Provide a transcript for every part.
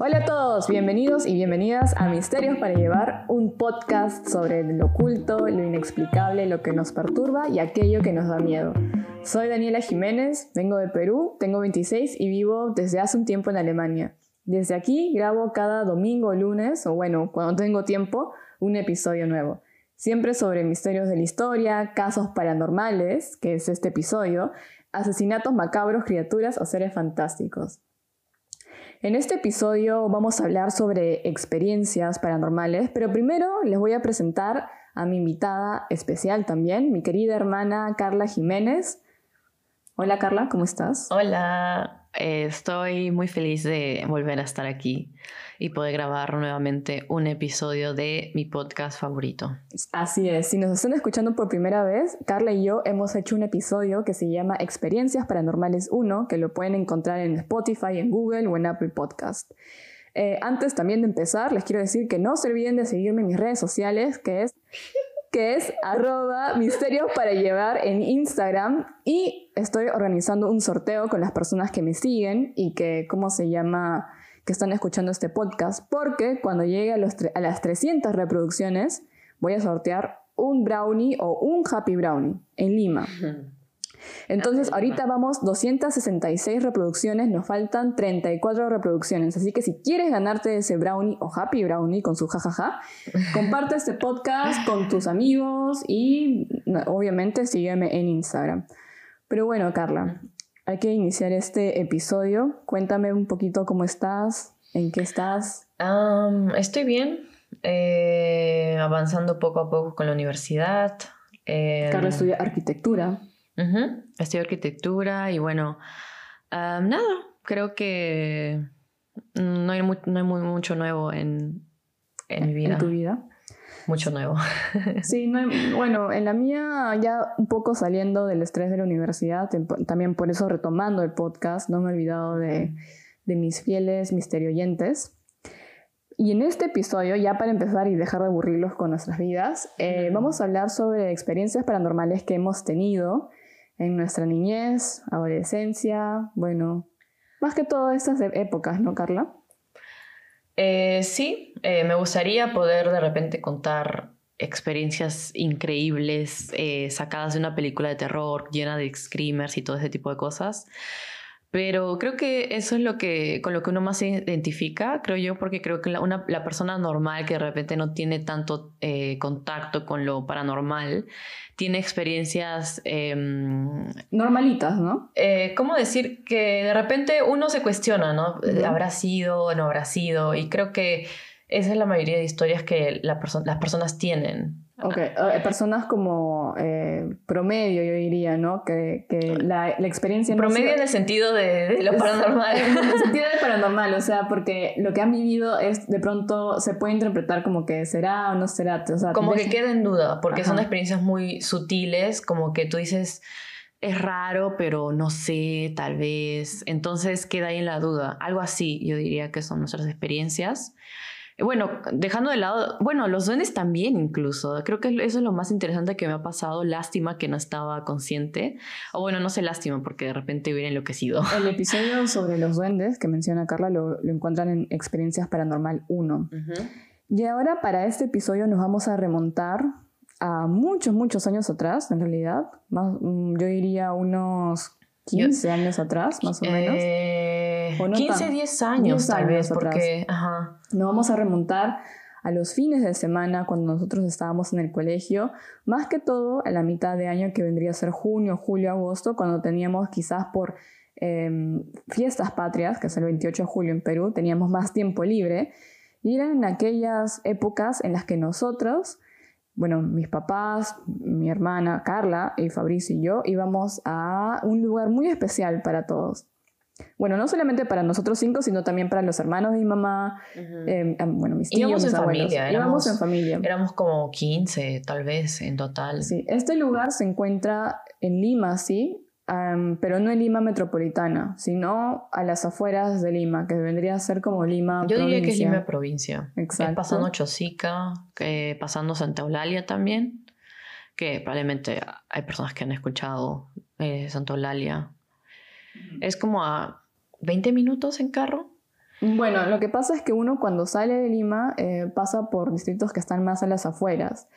Hola a todos, bienvenidos y bienvenidas a Misterios para Llevar, un podcast sobre lo oculto, lo inexplicable, lo que nos perturba y aquello que nos da miedo. Soy Daniela Jiménez, vengo de Perú, tengo 26 y vivo desde hace un tiempo en Alemania. Desde aquí grabo cada domingo lunes, o bueno, cuando tengo tiempo, un episodio nuevo. Siempre sobre misterios de la historia, casos paranormales, que es este episodio, asesinatos macabros, criaturas o seres fantásticos. En este episodio vamos a hablar sobre experiencias paranormales, pero primero les voy a presentar a mi invitada especial también, mi querida hermana Carla Jiménez. Hola Carla, ¿cómo estás? Hola, eh, estoy muy feliz de volver a estar aquí y poder grabar nuevamente un episodio de mi podcast favorito. Así es, si nos están escuchando por primera vez, Carla y yo hemos hecho un episodio que se llama Experiencias Paranormales 1, que lo pueden encontrar en Spotify, en Google o en Apple Podcast. Eh, antes también de empezar, les quiero decir que no se olviden de seguirme en mis redes sociales, que es que es arroba misterios para llevar en Instagram y estoy organizando un sorteo con las personas que me siguen y que, ¿cómo se llama? que están escuchando este podcast, porque cuando llegue a, a las 300 reproducciones voy a sortear un brownie o un happy brownie en Lima. Entonces, ahorita vamos 266 reproducciones, nos faltan 34 reproducciones. Así que si quieres ganarte ese brownie o happy brownie con su jajaja, comparte este podcast con tus amigos y obviamente sígueme en Instagram. Pero bueno, Carla, hay que iniciar este episodio. Cuéntame un poquito cómo estás, en qué estás. estoy bien, eh, avanzando poco a poco con la universidad. Carla estudia arquitectura. Estudio arquitectura y bueno, nada, creo que no hay, no hay muy, mucho nuevo en, en mi vida. ¿En tu vida? Mucho nuevo. sí, no bueno, en la mía ya un poco saliendo del estrés de la universidad, también por eso retomando el podcast, no me he olvidado de, de mis fieles misterioyentes. Y en este episodio, ya para empezar y dejar de aburrirlos con nuestras vidas, eh, vamos a hablar sobre experiencias paranormales que hemos tenido en nuestra niñez, adolescencia, bueno, más que todas estas e-, épocas, ¿no, Carla? Eh, sí, eh, me gustaría poder de repente contar experiencias increíbles eh, sacadas de una película de terror llena de screamers y todo ese tipo de cosas. Pero creo que eso es lo que, con lo que uno más se identifica, creo yo, porque creo que la, una, la persona normal que de repente no tiene tanto eh, contacto con lo paranormal, tiene experiencias... Em, Normalitas, ¿no? Eh, ¿Cómo decir? Que de repente uno se cuestiona, ¿no? ¿Habrá sido o no habrá sido? Y creo que esa es la mayoría de historias que la las personas tienen. Ok, eh, personas como eh, promedio, yo diría, ¿no? Que, que la, la, experiencia... Promedio en el sentido de, lo paranormal. en el sentido de paranormal, o sea, porque lo que han vivido es, de pronto, se puede interpretar como que será o no será. O sea, como que queda en duda, porque son experiencias muy sutiles, como que tú dices, es raro, pero no sé, tal vez. Entonces queda ahí en la duda. Algo así, yo diría que son nuestras experiencias. Bueno, dejando de lado, bueno, los duendes también incluso. Creo que eso es lo más interesante que me ha pasado. Lástima que no estaba consciente. O bueno, no sé lástima porque de repente hubiera enloquecido. El episodio sobre los duendes que menciona Carla lo, encuentran en Experiencias Paranormal 1. Y ahora para este episodio nos vamos a remontar a muchos, muchos años atrás, en realidad. Más, mm, yo diría unos 15 años atrás, más o menos. Eh, 15, 10 años, tal vez, porque... Ajá. Nos vamos a remontar a los fines de semana cuando nosotros estábamos en el colegio, más que todo a la mitad de año que vendría a ser junio, julio, agosto, cuando teníamos quizás por em, fiestas patrias, que es el 28 de julio en Perú, teníamos más tiempo libre, y eran en aquellas épocas en las que nosotros bueno, mis papás, mi hermana Carla y Fabricio y yo íbamos a un lugar muy especial para todos. Bueno, no solamente para nosotros cinco, sino también para los hermanos de mi mamá, em, bueno, mis tíos, Íbamos mis en familia. Íbamos en familia. Éramos como 15, tal vez, en total. Sí, este lugar se encuentra en Lima, sí, pero no en Lima metropolitana, sino a las afueras de Lima, que vendría a ser como Lima Yo diría que es Lima provincia. Exacto. pasando Chosica, que pasando Santa Eulalia también, que probablemente hay personas que han escuchado eh, Santa Eulalia. Es como a 20 minutos en carro. Bueno, lo que pasa es que uno cuando sale de Lima eh, pasa por distritos que están más a las afueras.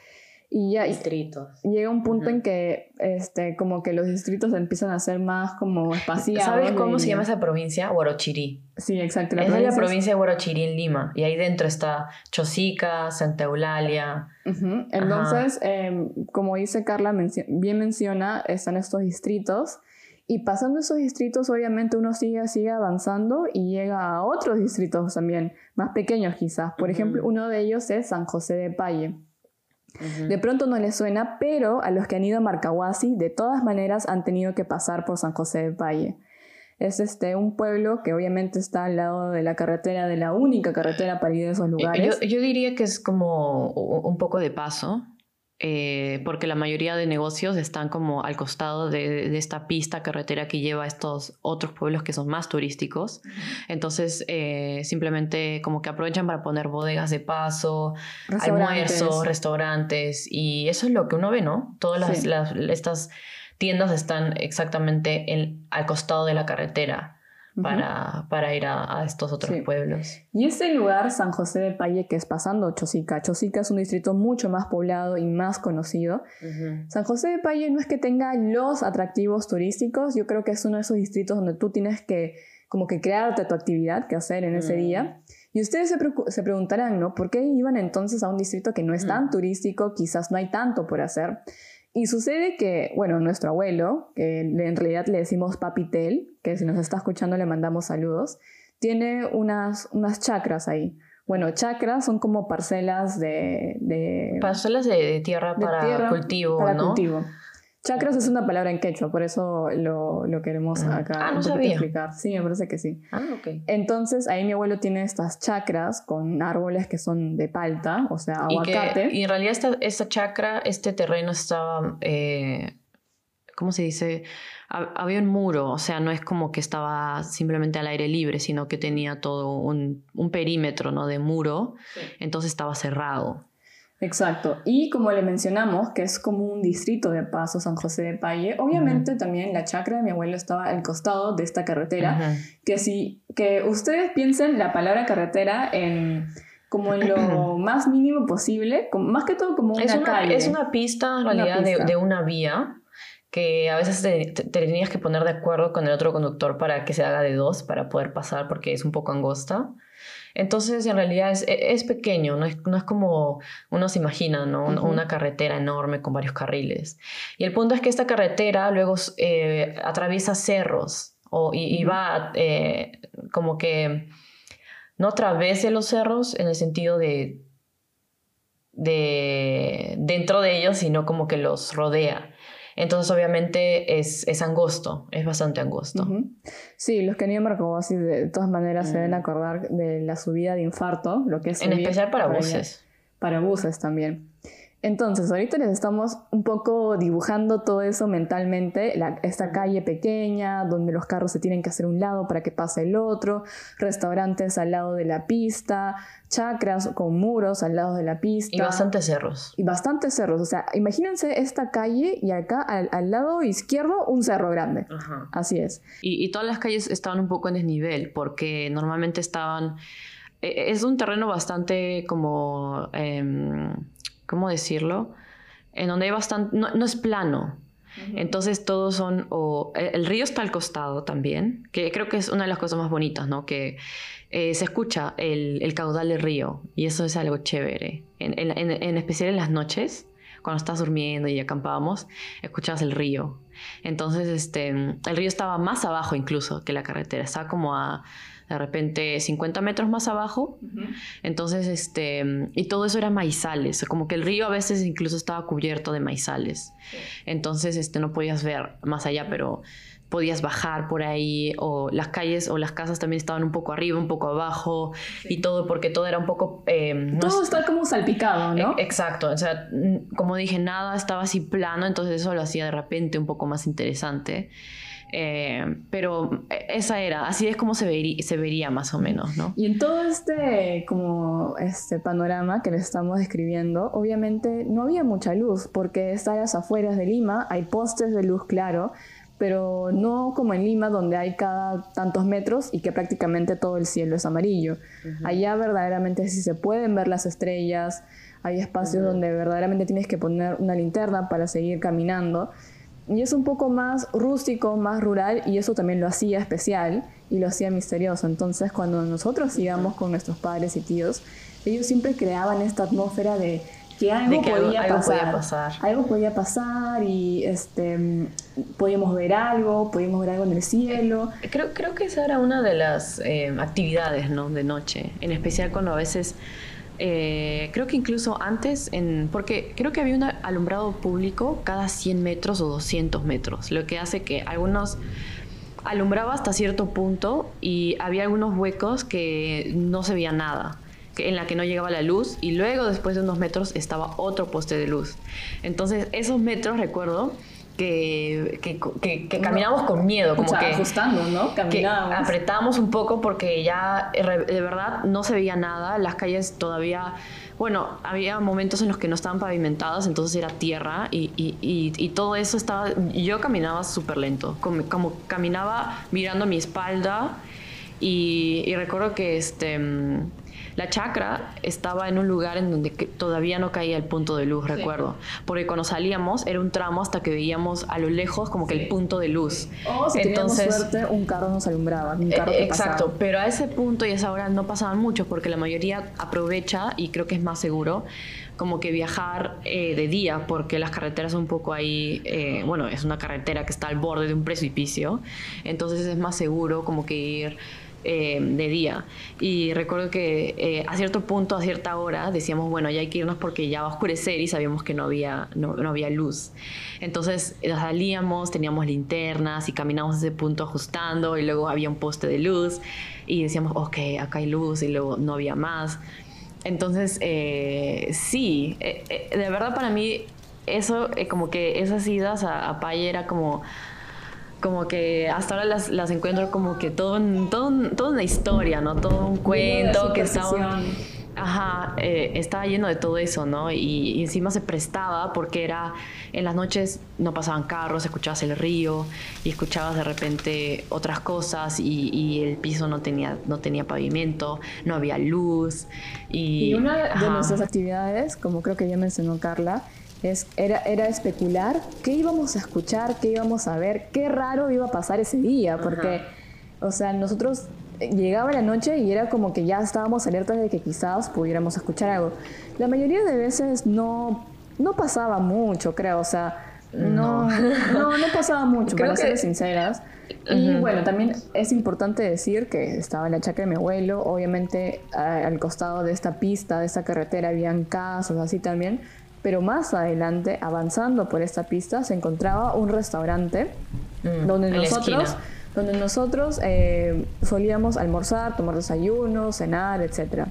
Y ya Distritos. llega un punto en que este, como que los distritos empiezan a ser más como espaciados. ¿Sabes cómo de- se llama esa provincia? Huarochirí. Sí, exacto. Esa es la provincia es- provincia de Huarochirí en Lima. Y ahí dentro está Chosica, Santa Eulalia. Ujú. Entonces, em, como dice Carla, mencio- bien menciona, están estos distritos. Y pasando esos distritos, obviamente uno sigue, sigue avanzando y llega a otros distritos también, más pequeños quizás. Por Ujú. ejemplo, uno de ellos es San José de De pronto no les suena, pero a los que han ido a Marcahuasi, de todas maneras han tenido que pasar por San José de Valle. Es este, un pueblo que obviamente está al lado de la carretera, de la única carretera para ir a esos Eh, lugares. Yo, yo diría que es como un poco de paso, eh, porque la mayoría de negocios están como al costado de, de esta pista carretera que lleva a estos otros pueblos que son más turísticos. Entonces, eh, simplemente como que aprovechan para poner bodegas de paso, Restaurantes. almuerzos, restaurantes, y eso es lo que uno ve, ¿no? Todas las, Sí. las- estas tiendas están exactamente en- al costado de la carretera. Para, para ir a, a estos otros Sí. pueblos. Y este lugar, San José de Paye, que es pasando Chosica. Chosica es un distrito mucho más poblado y más conocido. San José de Paye no es que tenga los atractivos turísticos, yo creo que es uno de esos distritos donde tú tienes que como que crearte tu actividad que hacer en ese Mm. día. Y ustedes se, se preguntarán, ¿no? ¿Por qué iban entonces a un distrito que no es tan Mm. turístico? Quizás no hay tanto por hacer. Y sucede que, bueno, nuestro abuelo, que en realidad le decimos Papitel, que si nos está escuchando le mandamos saludos, tiene unas, unas chacras ahí. Bueno, chacras son como parcelas de... de Parcelas de, de tierra de para tierra cultivo, para ¿no? cultivo. Chakras es una palabra en quechua, por eso lo, lo queremos Mm. acá Ah, no sabía. explicar. Sí, me parece que sí. Ah, ok. Entonces, ahí mi abuelo tiene estas chacras con árboles que son de palta, o sea, Y, que, aguacate. y en realidad esta, esta chacra, este terreno estaba, eh, ¿cómo se dice? Ha- Había un muro, o sea, no es como que estaba simplemente al aire libre, sino que tenía todo un, un perímetro ¿no? de muro, entonces estaba cerrado. Exacto. Y como le mencionamos, que es como un distrito de paso San José de Paye, obviamente también la chacra de mi abuelo estaba al costado de esta carretera. Ujú. que si que ustedes piensen la palabra carretera en como en lo más mínimo posible, como- más que todo como una Es una, calle. es una pista en realidad de- pista. De, una vía que a veces te, te- te tenías que poner de acuerdo con el otro conductor para que se haga de dos para poder pasar porque es un poco angosta. Entonces en realidad es, e, es pequeño, no es, no es como uno se imagina, ¿no? Una carretera enorme con varios carriles. Y el punto es que esta carretera luego eh, atraviesa cerros o, y, va eh, como que no atravese los cerros en el sentido de de dentro de ellos, sino como que los rodea. Entonces, obviamente, es, es angosto, es bastante angosto. Sí, los que han ido Marcahuasi de todas maneras se deben Mm. acordar de la subida de infarto, lo que es En especial para buses. Para buses también. Entonces, ahorita les estamos un poco dibujando todo eso mentalmente, la- esta calle pequeña, donde los carros se tienen que hacer un lado para que pase el otro, restaurantes al lado de la pista, chacras con muros al lado de la pista. Y bastantes cerros. y bastantes cerros. O sea, imagínense esta calle y acá al, al lado izquierdo un cerro grande. Así es. Y, y todas las calles estaban un poco en desnivel, porque normalmente estaban... e- Es un terreno bastante como... em, ¿Cómo decirlo? En donde hay bastante... No, no es plano. Entonces todos son, o el, el río está al costado también, que creo que es una de las cosas más bonitas, ¿no? Que eh, se escucha el, el caudal del río y eso es algo chévere. En, en- en- en especial en las noches, cuando estás durmiendo y acampábamos, escuchabas el río. Entonces, este, el río estaba más abajo incluso que la carretera, estaba como a de repente 50 metros más abajo. Entonces, este, y todo eso era maizales, como que el río a veces incluso estaba cubierto de maizales. Entonces, este, no podías ver más allá, pero podías bajar por ahí, o las calles o las casas también estaban un poco arriba, un poco abajo, y todo, porque todo era un poco... eh, no Todo es- está como salpicado, ¿no? e- Exacto, o sea, como dije, nada estaba así plano, entonces eso lo hacía de repente un poco más interesante. Eh, pero eh, esa era, así es como se, verí- se vería más o menos, ¿no? Y en todo este como este panorama que les estamos describiendo, obviamente no había mucha luz porque está a las afueras de Lima, hay postes de luz claro, pero no como en Lima donde hay cada tantos metros y que prácticamente todo el cielo es amarillo. Allá verdaderamente sí se pueden ver las estrellas, hay espacios donde verdaderamente tienes que poner una linterna para seguir caminando. Y es un poco más rústico, más rural, y eso también lo hacía especial y lo hacía misterioso. Entonces, cuando nosotros íbamos con nuestros padres y tíos, ellos siempre creaban esta atmósfera de que algo, podía, pasar, algo, podía pasar. y este, podíamos ver algo, podíamos ver algo en el cielo. Creo, creo que esa era una de las eh, actividades ¿no? de noche, en especial cuando a veces eh, creo que incluso antes, en, porque creo que había un alumbrado público cada 100 metros o 200 metros, lo que hace que algunos alumbraba hasta cierto punto y había algunos huecos que no se veía nada en la que no llegaba la luz y luego después de unos metros estaba otro poste de luz. Entonces esos metros recuerdo que, que, que, caminamos con miedo, como que ajustando, ¿no? Caminábamos. apretábamos un poco porque ya de verdad no se veía nada, las calles todavía, bueno, había momentos en los que no estaban pavimentadas, entonces era tierra y, y, y, todo eso estaba, yo caminaba súper lento, como, como, caminaba mirando mi espalda y, recuerdo que este la chacra estaba en un lugar en donde todavía no caía el punto de luz, recuerdo. Porque cuando salíamos era un tramo hasta que veíamos a lo lejos como que el punto de luz. O si Entonces, suerte, un carro nos alumbraba. Un carro que exacto, pero a ese punto y a esa hora no pasaban mucho porque la mayoría aprovecha y creo que es más seguro como que viajar eh, de día porque las carreteras son un poco ahí, eh, bueno, es una carretera que está al borde de un precipicio, entonces es más seguro como que ir eh, de día. Y recuerdo que eh, a cierto punto, a cierta hora, decíamos, bueno, ya hay que irnos porque ya va a oscurecer y sabíamos que no había, no, había luz. Entonces salíamos, teníamos linternas y caminamos a ese punto ajustando y luego había un poste de luz y decíamos, ok, acá hay luz y luego no había más. Entonces, eh, sí, de verdad para mí eso, como que esas idas a, a era como como que hasta ahora las, las encuentro como que todo, todo, toda una historia, ¿no? Todo un cuento que estaba... Ajá, eh, estaba lleno de todo eso, ¿no? Y, encima se prestaba porque era, en las noches no pasaban carros, escuchabas el río y escuchabas de repente otras cosas y, y el piso no tenía, no tenía pavimento, no había luz. Y, y una de nuestras actividades, como creo que ya mencionó Carla, es, era, era especular qué íbamos a escuchar, qué íbamos a ver, qué raro iba a pasar ese día, porque, o sea, nosotros eh, llegaba la noche y era como que ya estábamos alertas de que quizás pudiéramos escuchar algo. La mayoría de veces no, no pasaba mucho, creo, o sea, no, no, no, pasaba mucho, para ser sinceras. Y bueno, también es importante decir que estaba en la chacra de mi abuelo, obviamente al costado de esta pista, de esta carretera, habían casas así también, pero más adelante, avanzando por esta pista, se encontraba un restaurante mm, donde, nosotros, donde nosotros eh, solíamos almorzar, tomar desayuno, cenar, etc.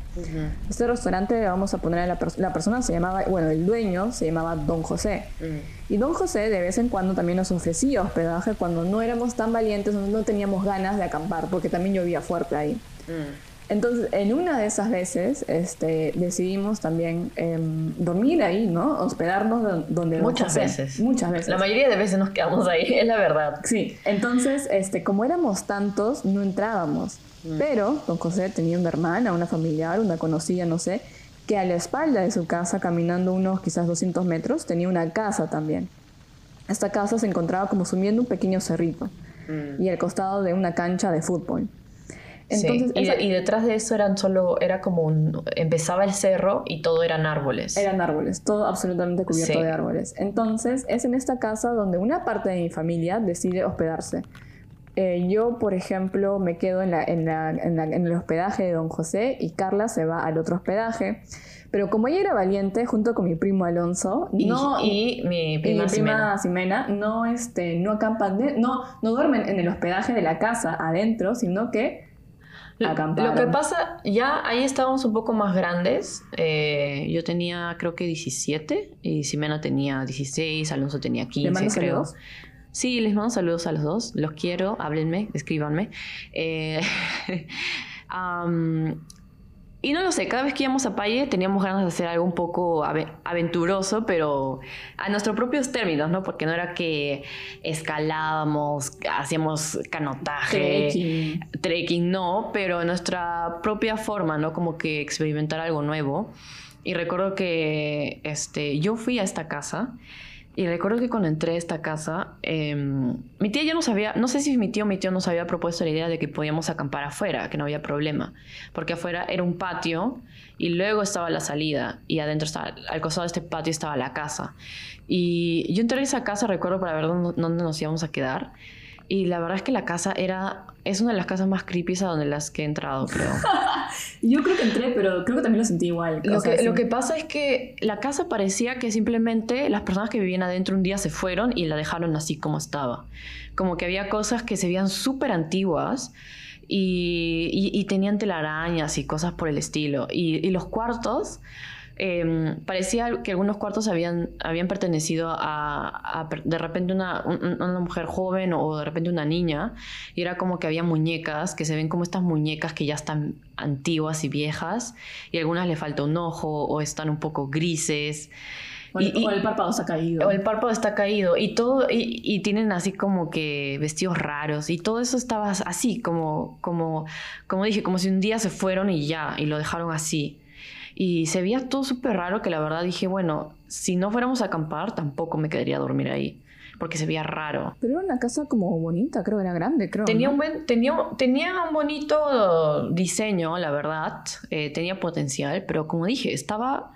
Este restaurante, vamos a poner a la, la, persona, se llamaba, bueno, el dueño se llamaba Don José. Mm. Y Don José de vez en cuando también nos ofrecía hospedaje cuando no éramos tan valientes, no teníamos ganas de acampar, porque también llovía fuerte ahí. Mm. Entonces, en una de esas veces, este, decidimos también em, dormir ahí, ¿no? Hospedarnos donde Muchas veces. Muchas veces. La mayoría de veces nos quedamos ahí, es la verdad. Sí. Entonces, este, como éramos tantos, no entrábamos. Mm. Pero don José tenía una hermana, una familiar, una conocida, no sé, que a la espalda de su casa, caminando unos quizás 200 metros, tenía una casa también. Esta casa se encontraba como subiendo un pequeño cerrito mm. y al costado de una cancha de fútbol. Entonces, y, detrás de eso eran solo, era como un, empezaba el cerro y todo eran árboles. Eran árboles, todo absolutamente cubierto de árboles. Entonces es en esta casa donde una parte de mi familia decide hospedarse. Eh, yo, por ejemplo, me quedo en, la, en, la, en, el hospedaje de don José y Carla se va al otro hospedaje. Pero como ella era valiente, junto con mi primo Alonso y, no, y mi prima, Ximena. no, este, no acampan, no, no duermen en el hospedaje de la casa adentro, sino que lo que pasa, ya ahí estábamos un poco más grandes. Eh, yo tenía creo que 17 y Simena tenía 16, Alonso tenía 15, creo. Sí, les mando saludos a los dos. Los quiero, háblenme, escríbanme. Eh, Y no lo sé, cada vez que íbamos a Paye teníamos ganas de hacer algo un poco aventuroso, pero a nuestros propios términos, ¿no? Porque no era que escalábamos, hacíamos canotaje, trekking, trekking no, pero en nuestra propia forma, ¿no? Como que experimentar algo nuevo. Y recuerdo que este, yo fui a esta casa y recuerdo que cuando entré a esta casa, em, mi tía ya no sabía, no sé si mi tío o mi tío nos había propuesto la idea de que podíamos acampar afuera, que no había problema, porque afuera era un patio y luego estaba la salida y adentro al costado de este patio estaba la casa. Y yo entré a esa casa, recuerdo, para ver dónde nos íbamos a quedar. Y la verdad es que la casa era. Es una de las casas más creepy a donde las que he entrado, creo. Yo creo que entré, pero creo que también lo sentí igual. Lo que, lo que pasa es que la casa parecía que simplemente las personas que vivían adentro un día se fueron y la dejaron así como estaba. Como que había cosas que se veían súper antiguas. Y, y, tenían telarañas y cosas por el estilo. Y, y los cuartos Em, parecía que algunos cuartos habían, habían pertenecido a, de repente una, una, mujer joven o de repente una niña y era como que había muñecas que se ven como estas muñecas que ya están antiguas y viejas y a algunas le falta un ojo o están un poco grises. O el, y, el párpado está caído. O el párpado está caído. Y todo, y, y, tienen así como que vestidos raros. Y todo eso estaba así, como, como, como dije, como si un día se fueron y ya, y lo dejaron así. Y se veía todo súper raro que la verdad dije, bueno, si no fuéramos a acampar, tampoco me quedaría a dormir ahí. Porque se veía raro. Pero era una casa como bonita, creo, era grande, creo. Tenía, un, buen, tenía, tenía un bonito diseño, la verdad. Eh, tenía potencial, pero como dije, estaba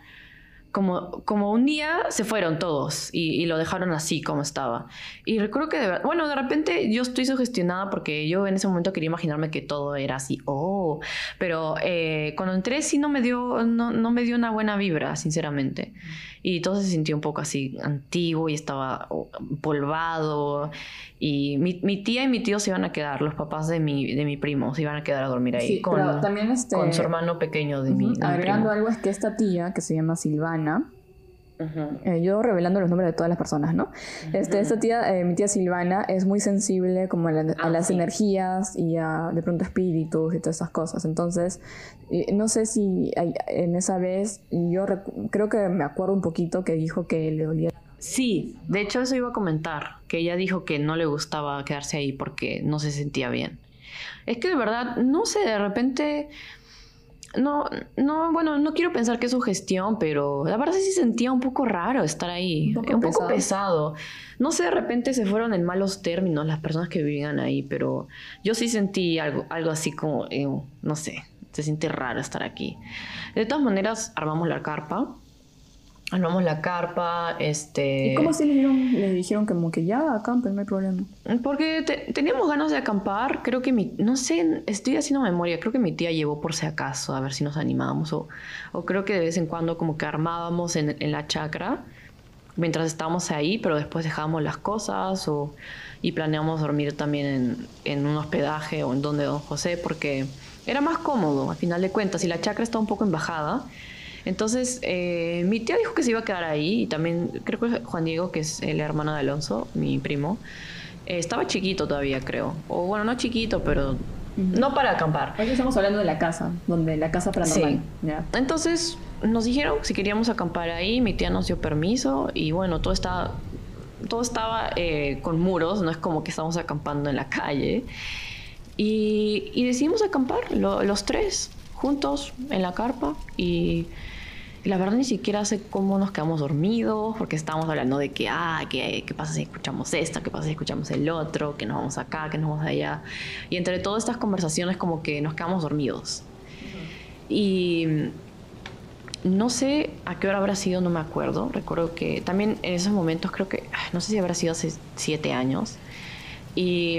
como, como un día se fueron todos y, lo dejaron así como estaba. Y recuerdo que, de, bueno, de repente yo estoy sugestionada porque yo en ese momento quería imaginarme que todo era así, oh, pero eh, cuando entré sí no me, dio, no, no me dio una buena vibra, sinceramente y todo se sintió un poco así antiguo y estaba polvado y mi, mi, tía y mi tío se iban a quedar, los papás de mi, de mi primo se iban a quedar a dormir ahí con, también este, con su hermano pequeño de mi, Agregando algo es que esta tía, que se llama Silvana, eh, yo revelando los nombres de todas las personas, ¿no? este, esta tía, eh, mi tía Silvana, es muy sensible como a, ah, las energías y a de pronto espíritus y todas esas cosas. Entonces, no sé si en esa vez, yo creo que me acuerdo un poquito que dijo que le dolía. Sí, de hecho eso iba a comentar, que ella dijo que no le gustaba quedarse ahí porque no se sentía bien. Es que de verdad, no sé, de repente no, no, bueno, no quiero pensar que es su gestión, pero la verdad sí sentía un poco raro estar ahí, un poco, pesado. No sé, de repente se fueron en malos términos las personas que vivían ahí, pero yo sí sentí algo, algo así como, eh, no sé, se siente raro estar aquí. De todas maneras, armamos la carpa armamos la carpa, este... ¿Y cómo así le dijeron, le dijeron como que ya acampen, no hay problema? Porque teníamos ganas de acampar, creo que mi... No sé, estoy haciendo memoria, creo que mi tía llevó por si acaso a ver si nos animábamos o, o creo que de vez en cuando como que armábamos en, en la chacra mientras estábamos ahí, pero después dejábamos las cosas o, y planeamos dormir también en, en un hospedaje o en donde don José porque era más cómodo, al final de cuentas, y la chacra está un poco en bajada entonces, eh, mi tía dijo que se iba a quedar ahí y también creo que Juan Diego, que es el hermano de Alonso, mi primo, eh, estaba chiquito todavía, creo. O bueno, no chiquito, pero no para acampar. Hoy estamos hablando de la casa, donde la casa paranormal. Sí. Entonces, nos dijeron si queríamos acampar ahí, mi tía nos dio permiso y bueno, todo estaba, todo estaba eh, con muros, no es como que estamos acampando en la calle. Y, decidimos acampar los tres juntos en la carpa y la verdad ni siquiera sé cómo nos quedamos dormidos, porque estábamos hablando de que, ah, ¿qué, pasa si escuchamos esto? ¿Qué pasa si escuchamos el otro? ¿Que nos vamos acá? ¿Que nos vamos allá? Y entre todas estas conversaciones como que nos quedamos dormidos. Y no sé a qué hora habrá sido, no me acuerdo. Recuerdo que también en esos momentos creo que, ah, no sé si habrá sido hace siete años. Y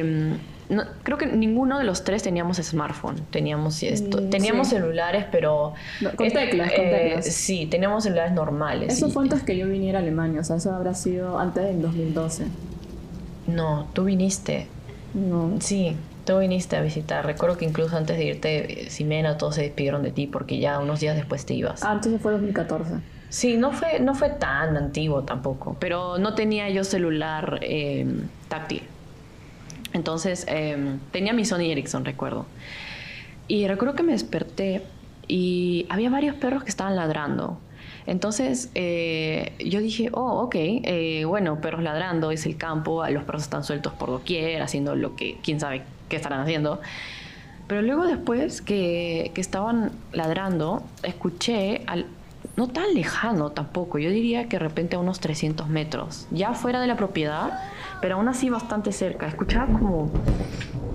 creo que ninguno de los tres teníamos smartphone. Teníamos esto, mm, teníamos celulares, pero con teclas, con eh, teclas. Sí, teníamos celulares normales. Eso fue antes que yo viniera a Alemania, o sea, eso habrá sido antes del 2012. No, tú viniste. No. Sí, tú viniste a visitar. Recuerdo que incluso antes de irte, Simena, todos se despidieron de ti porque ya unos días después te ibas. Ah, entonces fue 2014. Sí, no fue, no fue tan antiguo tampoco, pero no tenía yo celular eh, táctil. Entonces em, tenía mi Sony Ericsson, recuerdo. Y recuerdo que me desperté y había varios perros que estaban ladrando. Entonces eh, yo dije, oh, ok, eh, bueno, perros ladrando, es el campo, los perros están sueltos por doquier, haciendo lo que, quién sabe qué estarán haciendo. Pero luego después que, que estaban ladrando, escuché, al, no tan lejano tampoco, yo diría que de repente a unos 300 metros, ya fuera de la propiedad, pero aún así bastante cerca, escuchaba como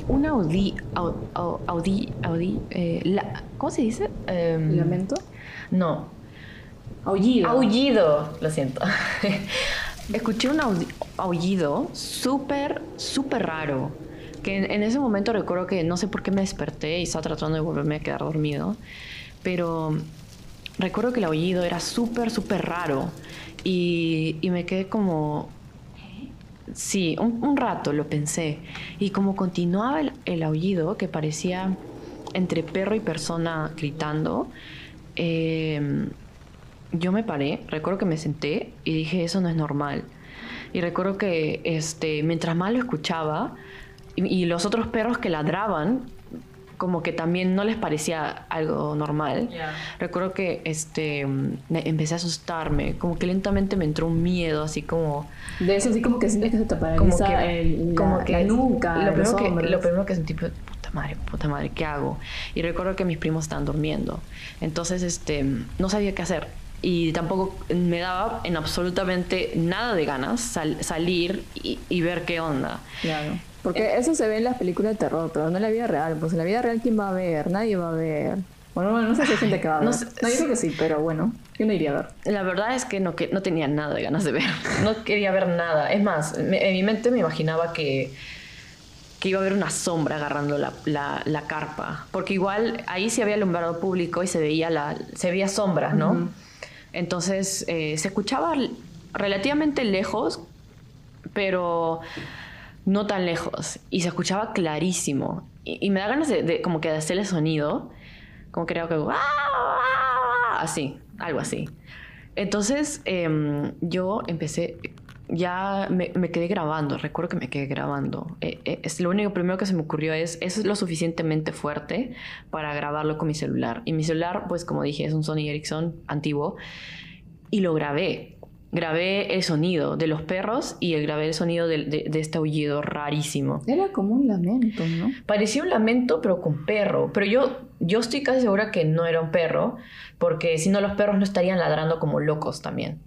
un audi, audi, audi, eh, la, ¿cómo se dice? Em, ¿Lamento? No, Aullido. Aullido, lo siento. Escuché un aullido súper, súper raro. Que en, ese momento recuerdo que no sé por qué me desperté y estaba tratando de volverme a quedar dormido. Pero recuerdo que el aullido era súper, súper raro. Y, y, me quedé como. Sí, un, rato lo pensé. Y como continuaba el, aullido, que parecía entre perro y persona gritando, eh, yo me paré, recuerdo que me senté y dije, eso no es normal. Y recuerdo que este, mientras más lo escuchaba, y, los otros perros que ladraban, como que también no les parecía algo normal. Recuerdo que este, empecé a asustarme, como que lentamente me entró un miedo, así como... De eso así como que sientes que se te paraliza como que, como que nunca. Lo, primero que, lo primero que sentí fue, puta madre, puta madre, ¿qué hago? Y recuerdo que mis primos estaban durmiendo. Entonces, este, no sabía qué hacer y tampoco me daba en absolutamente nada de ganas salir y, ver qué onda. Claro. Porque eh, eso se ve en las películas de terror, pero no en la vida real. Pues en la vida real, ¿quién va a ver? Nadie va a ver. Bueno, no sé si hay gente que va a ver. No, sé, no yo creo que sí, pero bueno, yo no iría a ver. La verdad es que no, que no tenía nada de ganas de ver. No quería ver nada. Es más, en mi mente me imaginaba que que iba a haber una sombra agarrando la, la, carpa. Porque igual ahí sí había alumbrado público y se veía, la, se veía sombras, ¿no? Entonces eh, se escuchaba relativamente lejos, pero no tan lejos. Y se escuchaba clarísimo. Y, me da ganas de, como que de hacerle sonido. Como creo que... Así, algo así. Entonces em, yo empecé, ya me, quedé grabando, recuerdo que me quedé grabando. Eh, eh, es lo único primero que se me ocurrió es, es lo suficientemente fuerte para grabarlo con mi celular. Y mi celular, pues como dije, es un Sony Ericsson antiguo. Y lo grabé. Grabé el sonido de los perros y grabé el sonido de, este aullido rarísimo. Era como un lamento, ¿no? Parecía un lamento, pero con perro. Pero yo, yo estoy casi segura que no era un perro, porque si no los perros no estarían ladrando como locos también.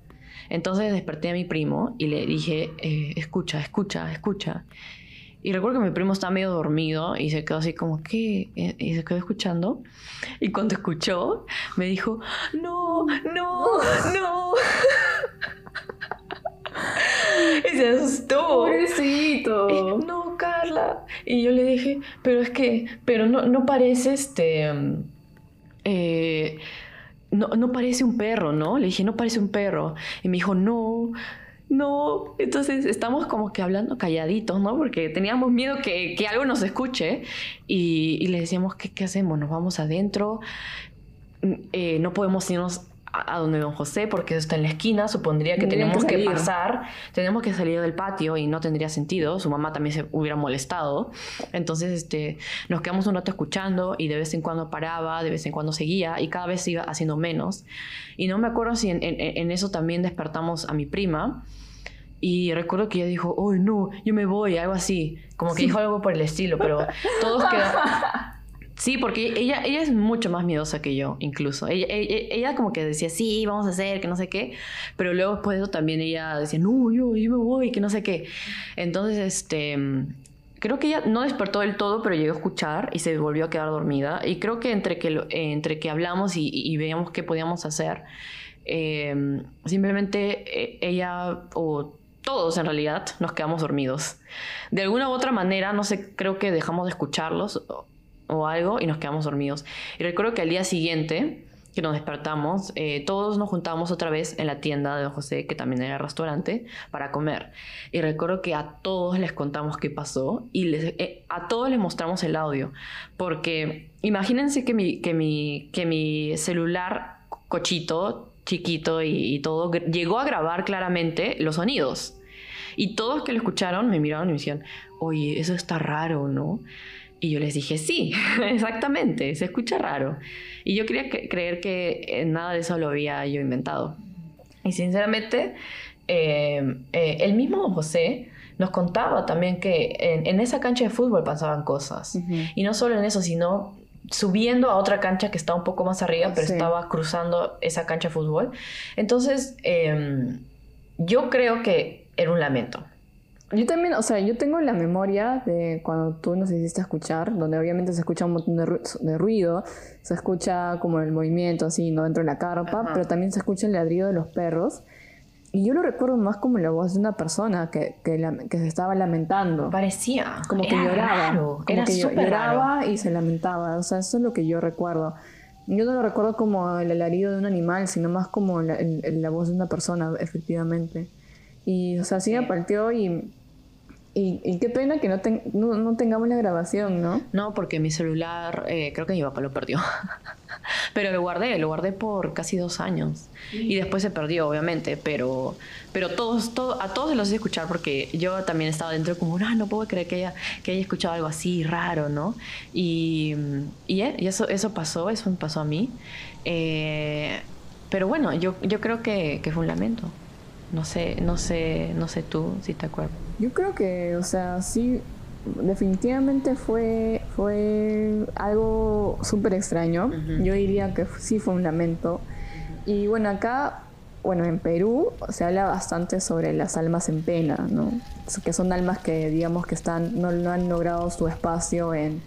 Entonces desperté a mi primo y le dije, eh, escucha, escucha, escucha. Y recuerdo que mi primo estaba medio dormido y se quedó así como, ¿qué? Y se quedó escuchando. Y cuando escuchó, me dijo, no, no, no. y se asustó. Pobrecito. no, Carla. Y yo le dije, pero es que, pero no, no parece este... Eh, no, no parece un perro, ¿no? Le dije, no parece un perro. Y me dijo, no, no. Entonces estamos como que hablando calladitos, ¿no? Porque teníamos miedo que, que algo nos escuche. Y, y le decíamos, ¿qué, ¿qué, hacemos? ¿Nos vamos adentro? Eh, no podemos irnos a, donde don José, porque está en la esquina, supondría que tenemos que, pasar, tenemos que salir del patio y no tendría sentido, su mamá también se hubiera molestado. Entonces, este, nos quedamos un rato escuchando y de vez en cuando paraba, de vez en cuando seguía y cada vez iba haciendo menos. Y no me acuerdo si en, en, eso también despertamos a mi prima. Y recuerdo que ella dijo, oh no, yo me voy, algo así. Como que dijo algo por el estilo, pero todos quedaron... Sí, porque ella, ella es mucho más miedosa que yo, incluso. Ella, ella, como que decía, sí, vamos a hacer, que no sé qué. Pero luego después de eso también ella decía, no, yo, yo me voy, que no sé qué. Entonces, este, creo que ella no despertó del todo, pero llegó a escuchar y se volvió a quedar dormida. Y creo que entre que, entre que hablamos y, veíamos qué podíamos hacer, em, simplemente eh, ella o todos en realidad nos quedamos dormidos. De alguna u otra manera, no sé, creo que dejamos de escucharlos o algo y nos quedamos dormidos. Y recuerdo que al día siguiente que nos despertamos, eh, todos nos juntamos otra vez en la tienda de Don José, que también era restaurante, para comer. Y recuerdo que a todos les contamos qué pasó y les, eh, a todos les mostramos el audio. Porque imagínense que mi, que mi, que mi celular cochito, chiquito y, y todo, llegó a grabar claramente los sonidos. Y todos que lo escucharon me miraron y me decían, oye, eso está raro, ¿no? Y yo les dije, sí, exactamente, se escucha raro. Y yo quería creer que eh, nada de eso lo había yo inventado. Y sinceramente, eh, eh, el mismo José nos contaba también que en, esa cancha de fútbol pasaban cosas. Y no solo en eso, sino subiendo a otra cancha que está un poco más arriba, pero estaba cruzando esa cancha de fútbol. Entonces, em, yo creo que era un lamento. Yo también, o sea, yo tengo la memoria de cuando tú nos hiciste escuchar, donde obviamente se escucha un montón de, ruido, se escucha como el movimiento así, ¿no? Dentro de la carpa, pero también se escucha el ladrido de los perros. Y yo lo recuerdo más como la voz de una persona que, que, que se estaba lamentando. Parecía. Como que lloraba. Como Era que lloraba y se lamentaba. O sea, eso es lo que yo recuerdo. Yo no lo recuerdo como el alarido de un animal, sino más como la, la voz de una persona, efectivamente. Y, o sea, sí me partió y y, qué pena que no, no, tengamos la grabación, ¿no? No, porque mi celular, eh, creo que mi papá lo perdió. pero lo guardé, lo guardé por casi dos años. Y después se perdió, obviamente, pero, pero todos, todo, a todos se los hice escuchar porque yo también estaba dentro como, ah, no puedo creer que haya, que haya escuchado algo así raro, ¿no? Y, y, eso, eso pasó, eso me pasó a mí. Eh, pero bueno, yo, yo creo que, que fue un lamento. No sé, no sé, no sé tú si te acuerdas. Yo creo que, o sea, sí, definitivamente fue, fue algo súper extraño. Yo diría que sí fue un lamento. Y bueno, acá, bueno, en Perú se habla bastante sobre las almas en pena, ¿no? Que son almas que, digamos, que están, no, no han logrado su espacio en,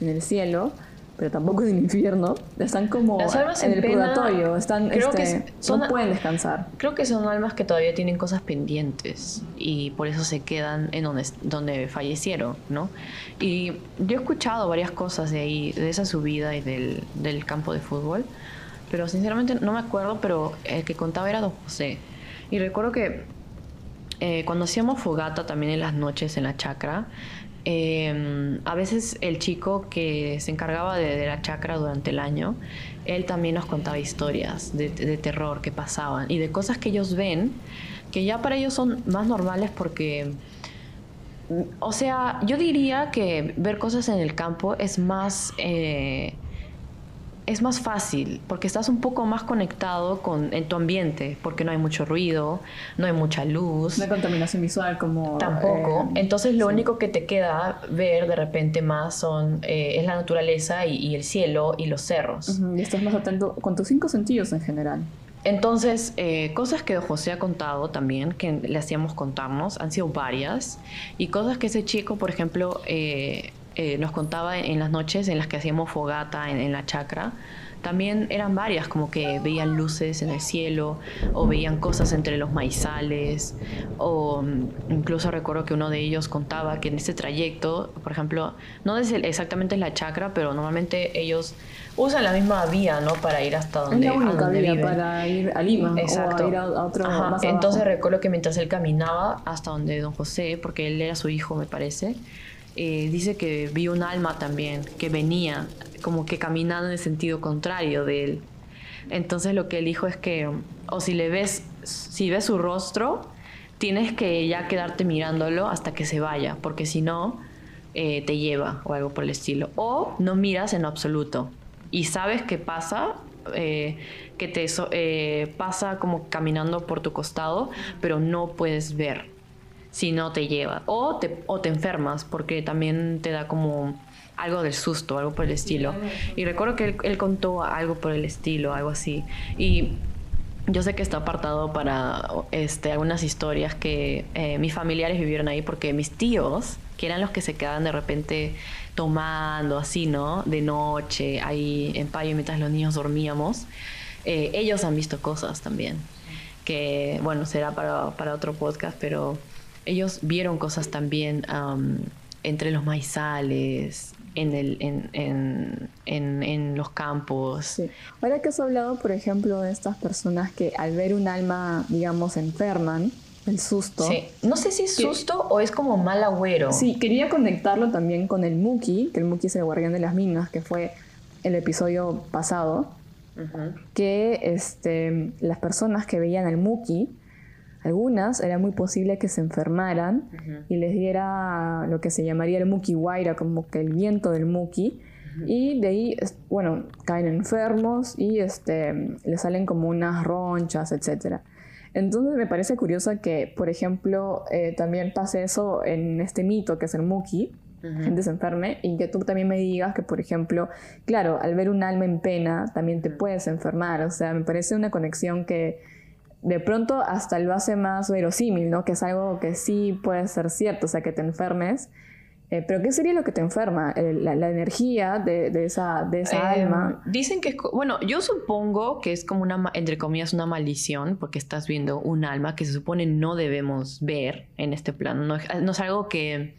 en el cielo pero tampoco en el infierno. Están como en, el purgatorio, están, creo este, que son, no pueden descansar. Creo que son almas que todavía tienen cosas pendientes y por eso se quedan en donde, donde fallecieron, ¿no? Y yo he escuchado varias cosas de ahí, de esa subida y del, del campo de fútbol, pero sinceramente no me acuerdo, pero el que contaba era Don José. Y recuerdo que eh, cuando hacíamos fogata también en las noches en la chacra, Em, a veces el chico que se encargaba de, la chacra durante el año, él también nos contaba historias de, terror que pasaban y de cosas que ellos ven, que ya para ellos son más normales porque, o sea, yo diría que ver cosas en el campo es más... Eh, es más fácil porque estás un poco más conectado con en tu ambiente porque no hay mucho ruido, no hay mucha luz. No hay contaminación visual como... Tampoco. Eh, Entonces lo único que te queda ver de repente más son, eh, es la naturaleza y, el cielo y los cerros. Y estás más atento con tus cinco sentidos en general. Entonces, eh, cosas que José ha contado también, que le hacíamos contarnos, han sido varias. Y cosas que ese chico, por ejemplo, eh, nos contaba en las noches en las que hacíamos fogata en, la chacra, también eran varias, como que veían luces en el cielo o veían cosas entre los maizales o mm, incluso recuerdo que uno de ellos contaba que en ese trayecto, por ejemplo, no es exactamente en la chacra, pero normalmente ellos usan la misma vía, ¿no? Para ir hasta donde, es la única vía para ir a Lima Exacto. o ir a, otro Entonces recuerdo que mientras él caminaba hasta donde don José, porque él era su hijo, me parece, eh, dice que vio un alma también que venía como que caminando en el sentido contrario de él. Entonces lo que él dijo es que, o si le ves, si ves su rostro, tienes que ya quedarte mirándolo hasta que se vaya, porque si no, eh, te lleva o algo por el estilo. O no miras en absoluto y sabes qué pasa, eh, que te pasa como caminando por tu costado, pero no puedes ver si no te lleva. O te, o te enfermas porque también te da como algo del susto, algo por el estilo. Y recuerdo que él, contó algo por el estilo, algo así. Y yo sé que está apartado para este, algunas historias que eh, mis familiares vivieron ahí porque mis tíos, que eran los que se quedaban de repente tomando así, ¿no? De noche, ahí en Payo mientras los niños dormíamos, eh, ellos han visto cosas también. Que, bueno, será para, para otro podcast, pero ellos vieron cosas también entre los maizales, en, el, en, en, en, los campos. Ahora que has hablado, por ejemplo, de estas personas que al ver un alma, digamos, enferman, el susto. Sí. No sé si es susto o es como mal agüero. Sí, quería conectarlo también con el Muki, que el Muki es el guardián de las minas, que fue el episodio pasado, que este, las personas que veían al Muki algunas era muy posible que se enfermaran y les diera lo que se llamaría el muki waira, como que el viento del muki. Y de ahí, bueno, caen enfermos y este, les salen como unas ronchas, etc. Entonces me parece curioso que, por ejemplo, eh, también pase eso en este mito que es el muki, gente se enferme, y que tú también me digas que, por ejemplo, claro, al ver un alma en pena, también te puedes enfermar. O sea, me parece una conexión que de pronto hasta lo hace más verosímil, ¿no? Que es algo que sí puede ser cierto, o sea, que te enfermes. Eh, pero ¿qué sería lo que te enferma? la, energía de, esa, de esa em, alma. Dicen que es, bueno, yo supongo que es como una, entre comillas, una maldición, porque estás viendo un alma que se supone no debemos ver en este plano. No, es algo que,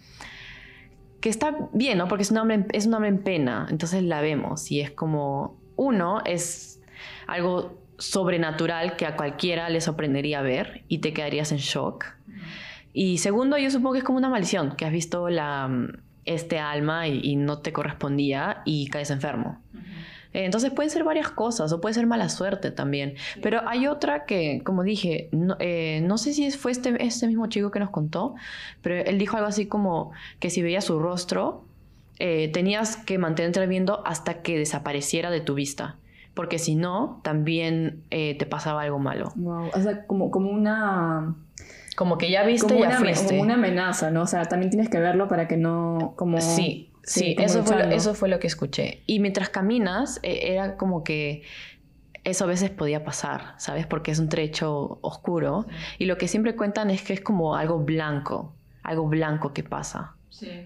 que está bien, ¿no? Porque es un, alma, es un alma en pena, entonces la vemos y es como, uno, es algo sobrenatural que a cualquiera le sorprendería ver y te quedarías en shock. Y segundo, yo supongo que es como una maldición, que has visto la, este alma y, no te correspondía y caes enfermo. Entonces pueden ser varias cosas o puede ser mala suerte también. Pero hay otra que, como dije, no, eh, no, sé si fue este, este mismo chico que nos contó, pero él dijo algo así como que si veías su rostro, eh, tenías que mantenerte viendo hasta que desapareciera de tu vista porque si no, también eh, te pasaba algo malo. Wow, o sea, como, como una... Como que ya viste y ya fuiste. Como una amenaza, ¿no? O sea, también tienes que verlo para que no... Como... Sí, sí, eso, fue lo, eso fue lo que escuché. Y mientras caminas, e, era como que eso a veces podía pasar, ¿sabes? Porque es un trecho oscuro. Y lo que siempre cuentan es que es como algo blanco, algo blanco que pasa.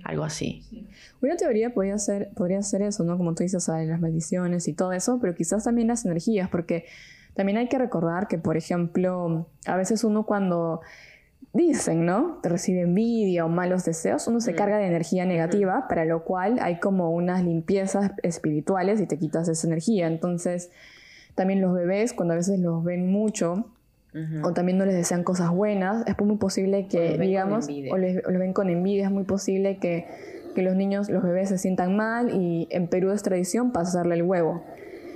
Algo así. Una teoría podría ser, podría ser eso, ¿no? Como tú dices, las maldiciones y todo eso, pero quizás también las energías, porque también hay que recordar que, por ejemplo, a veces uno cuando dicen, ¿no? Te recibe envidia o malos deseos, uno se carga de energía negativa, para lo cual hay como unas limpiezas espirituales y te quitas esa energía. Entonces, también los bebés, cuando a veces los ven mucho, o también no les desean cosas buenas, es muy posible que, digamos, o les, ven con envidia, es muy posible que, que, los niños, los bebés se sientan mal y en Perú es tradición pasarle el huevo.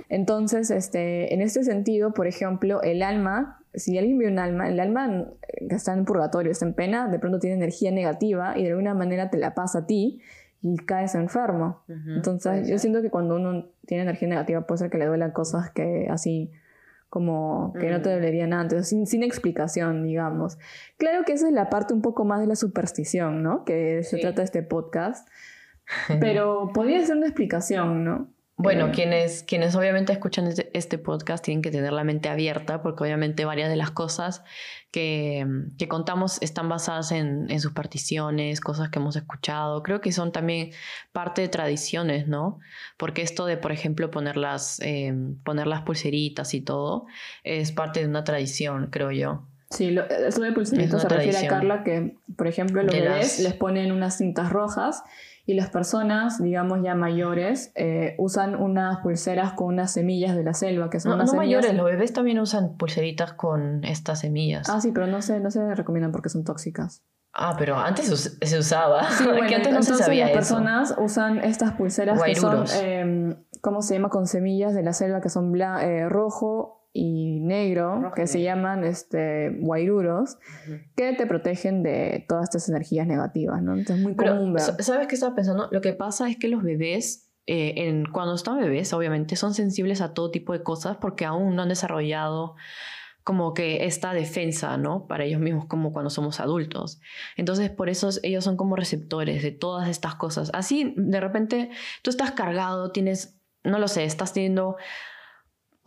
Entonces, este, en este sentido, por ejemplo, el alma, si alguien ve un alma, el alma que está en purgatorio, está en pena, de pronto tiene energía negativa y de alguna manera te la pasa a ti y caes enfermo. Entonces, yo siento que cuando uno tiene energía negativa puede ser que le duelan cosas que así como que no te mm. dolerían antes, sin, sin, explicación, digamos. Claro que esa es la parte un poco más de la superstición, ¿no? Que se trata este podcast, pero podría ser una explicación, ¿no? Bueno, quienes, quienes obviamente escuchan este, este, podcast tienen que tener la mente abierta porque obviamente varias de las cosas que, que contamos están basadas en, en, sus particiones, cosas que hemos escuchado. Creo que son también parte de tradiciones, ¿no? Porque esto de, por ejemplo, poner las, eh, poner las pulseritas y todo es parte de una tradición, creo yo. Sí, lo, eso de pulseritas se refiere a Carla que, por ejemplo, los bebés les ponen unas cintas rojas y las personas, digamos ya mayores, eh, usan unas pulseras con unas semillas de la selva, que son no, unas no mayores, los bebés también usan pulseritas con estas semillas. Ah, sí, pero no se, no se recomiendan porque son tóxicas. Ah, pero antes se usaba. Sí, bueno, antes no se sabía las personas usan estas pulseras que son, eh, ¿cómo se llama? Con semillas de la selva que son eh, rojo, y negro, que se llaman este, guairuros, que te protegen de todas estas energías negativas, ¿no? Entonces es muy común ver. ¿Sabes qué estaba pensando? Lo que pasa es que los bebés, eh, en, cuando están bebés, obviamente, son sensibles a todo tipo de cosas porque aún no han desarrollado como que esta defensa, ¿no? Para ellos mismos, como cuando somos adultos. Entonces, por eso ellos son como receptores de todas estas cosas. Así, de repente, tú estás cargado, tienes, no lo sé, estás teniendo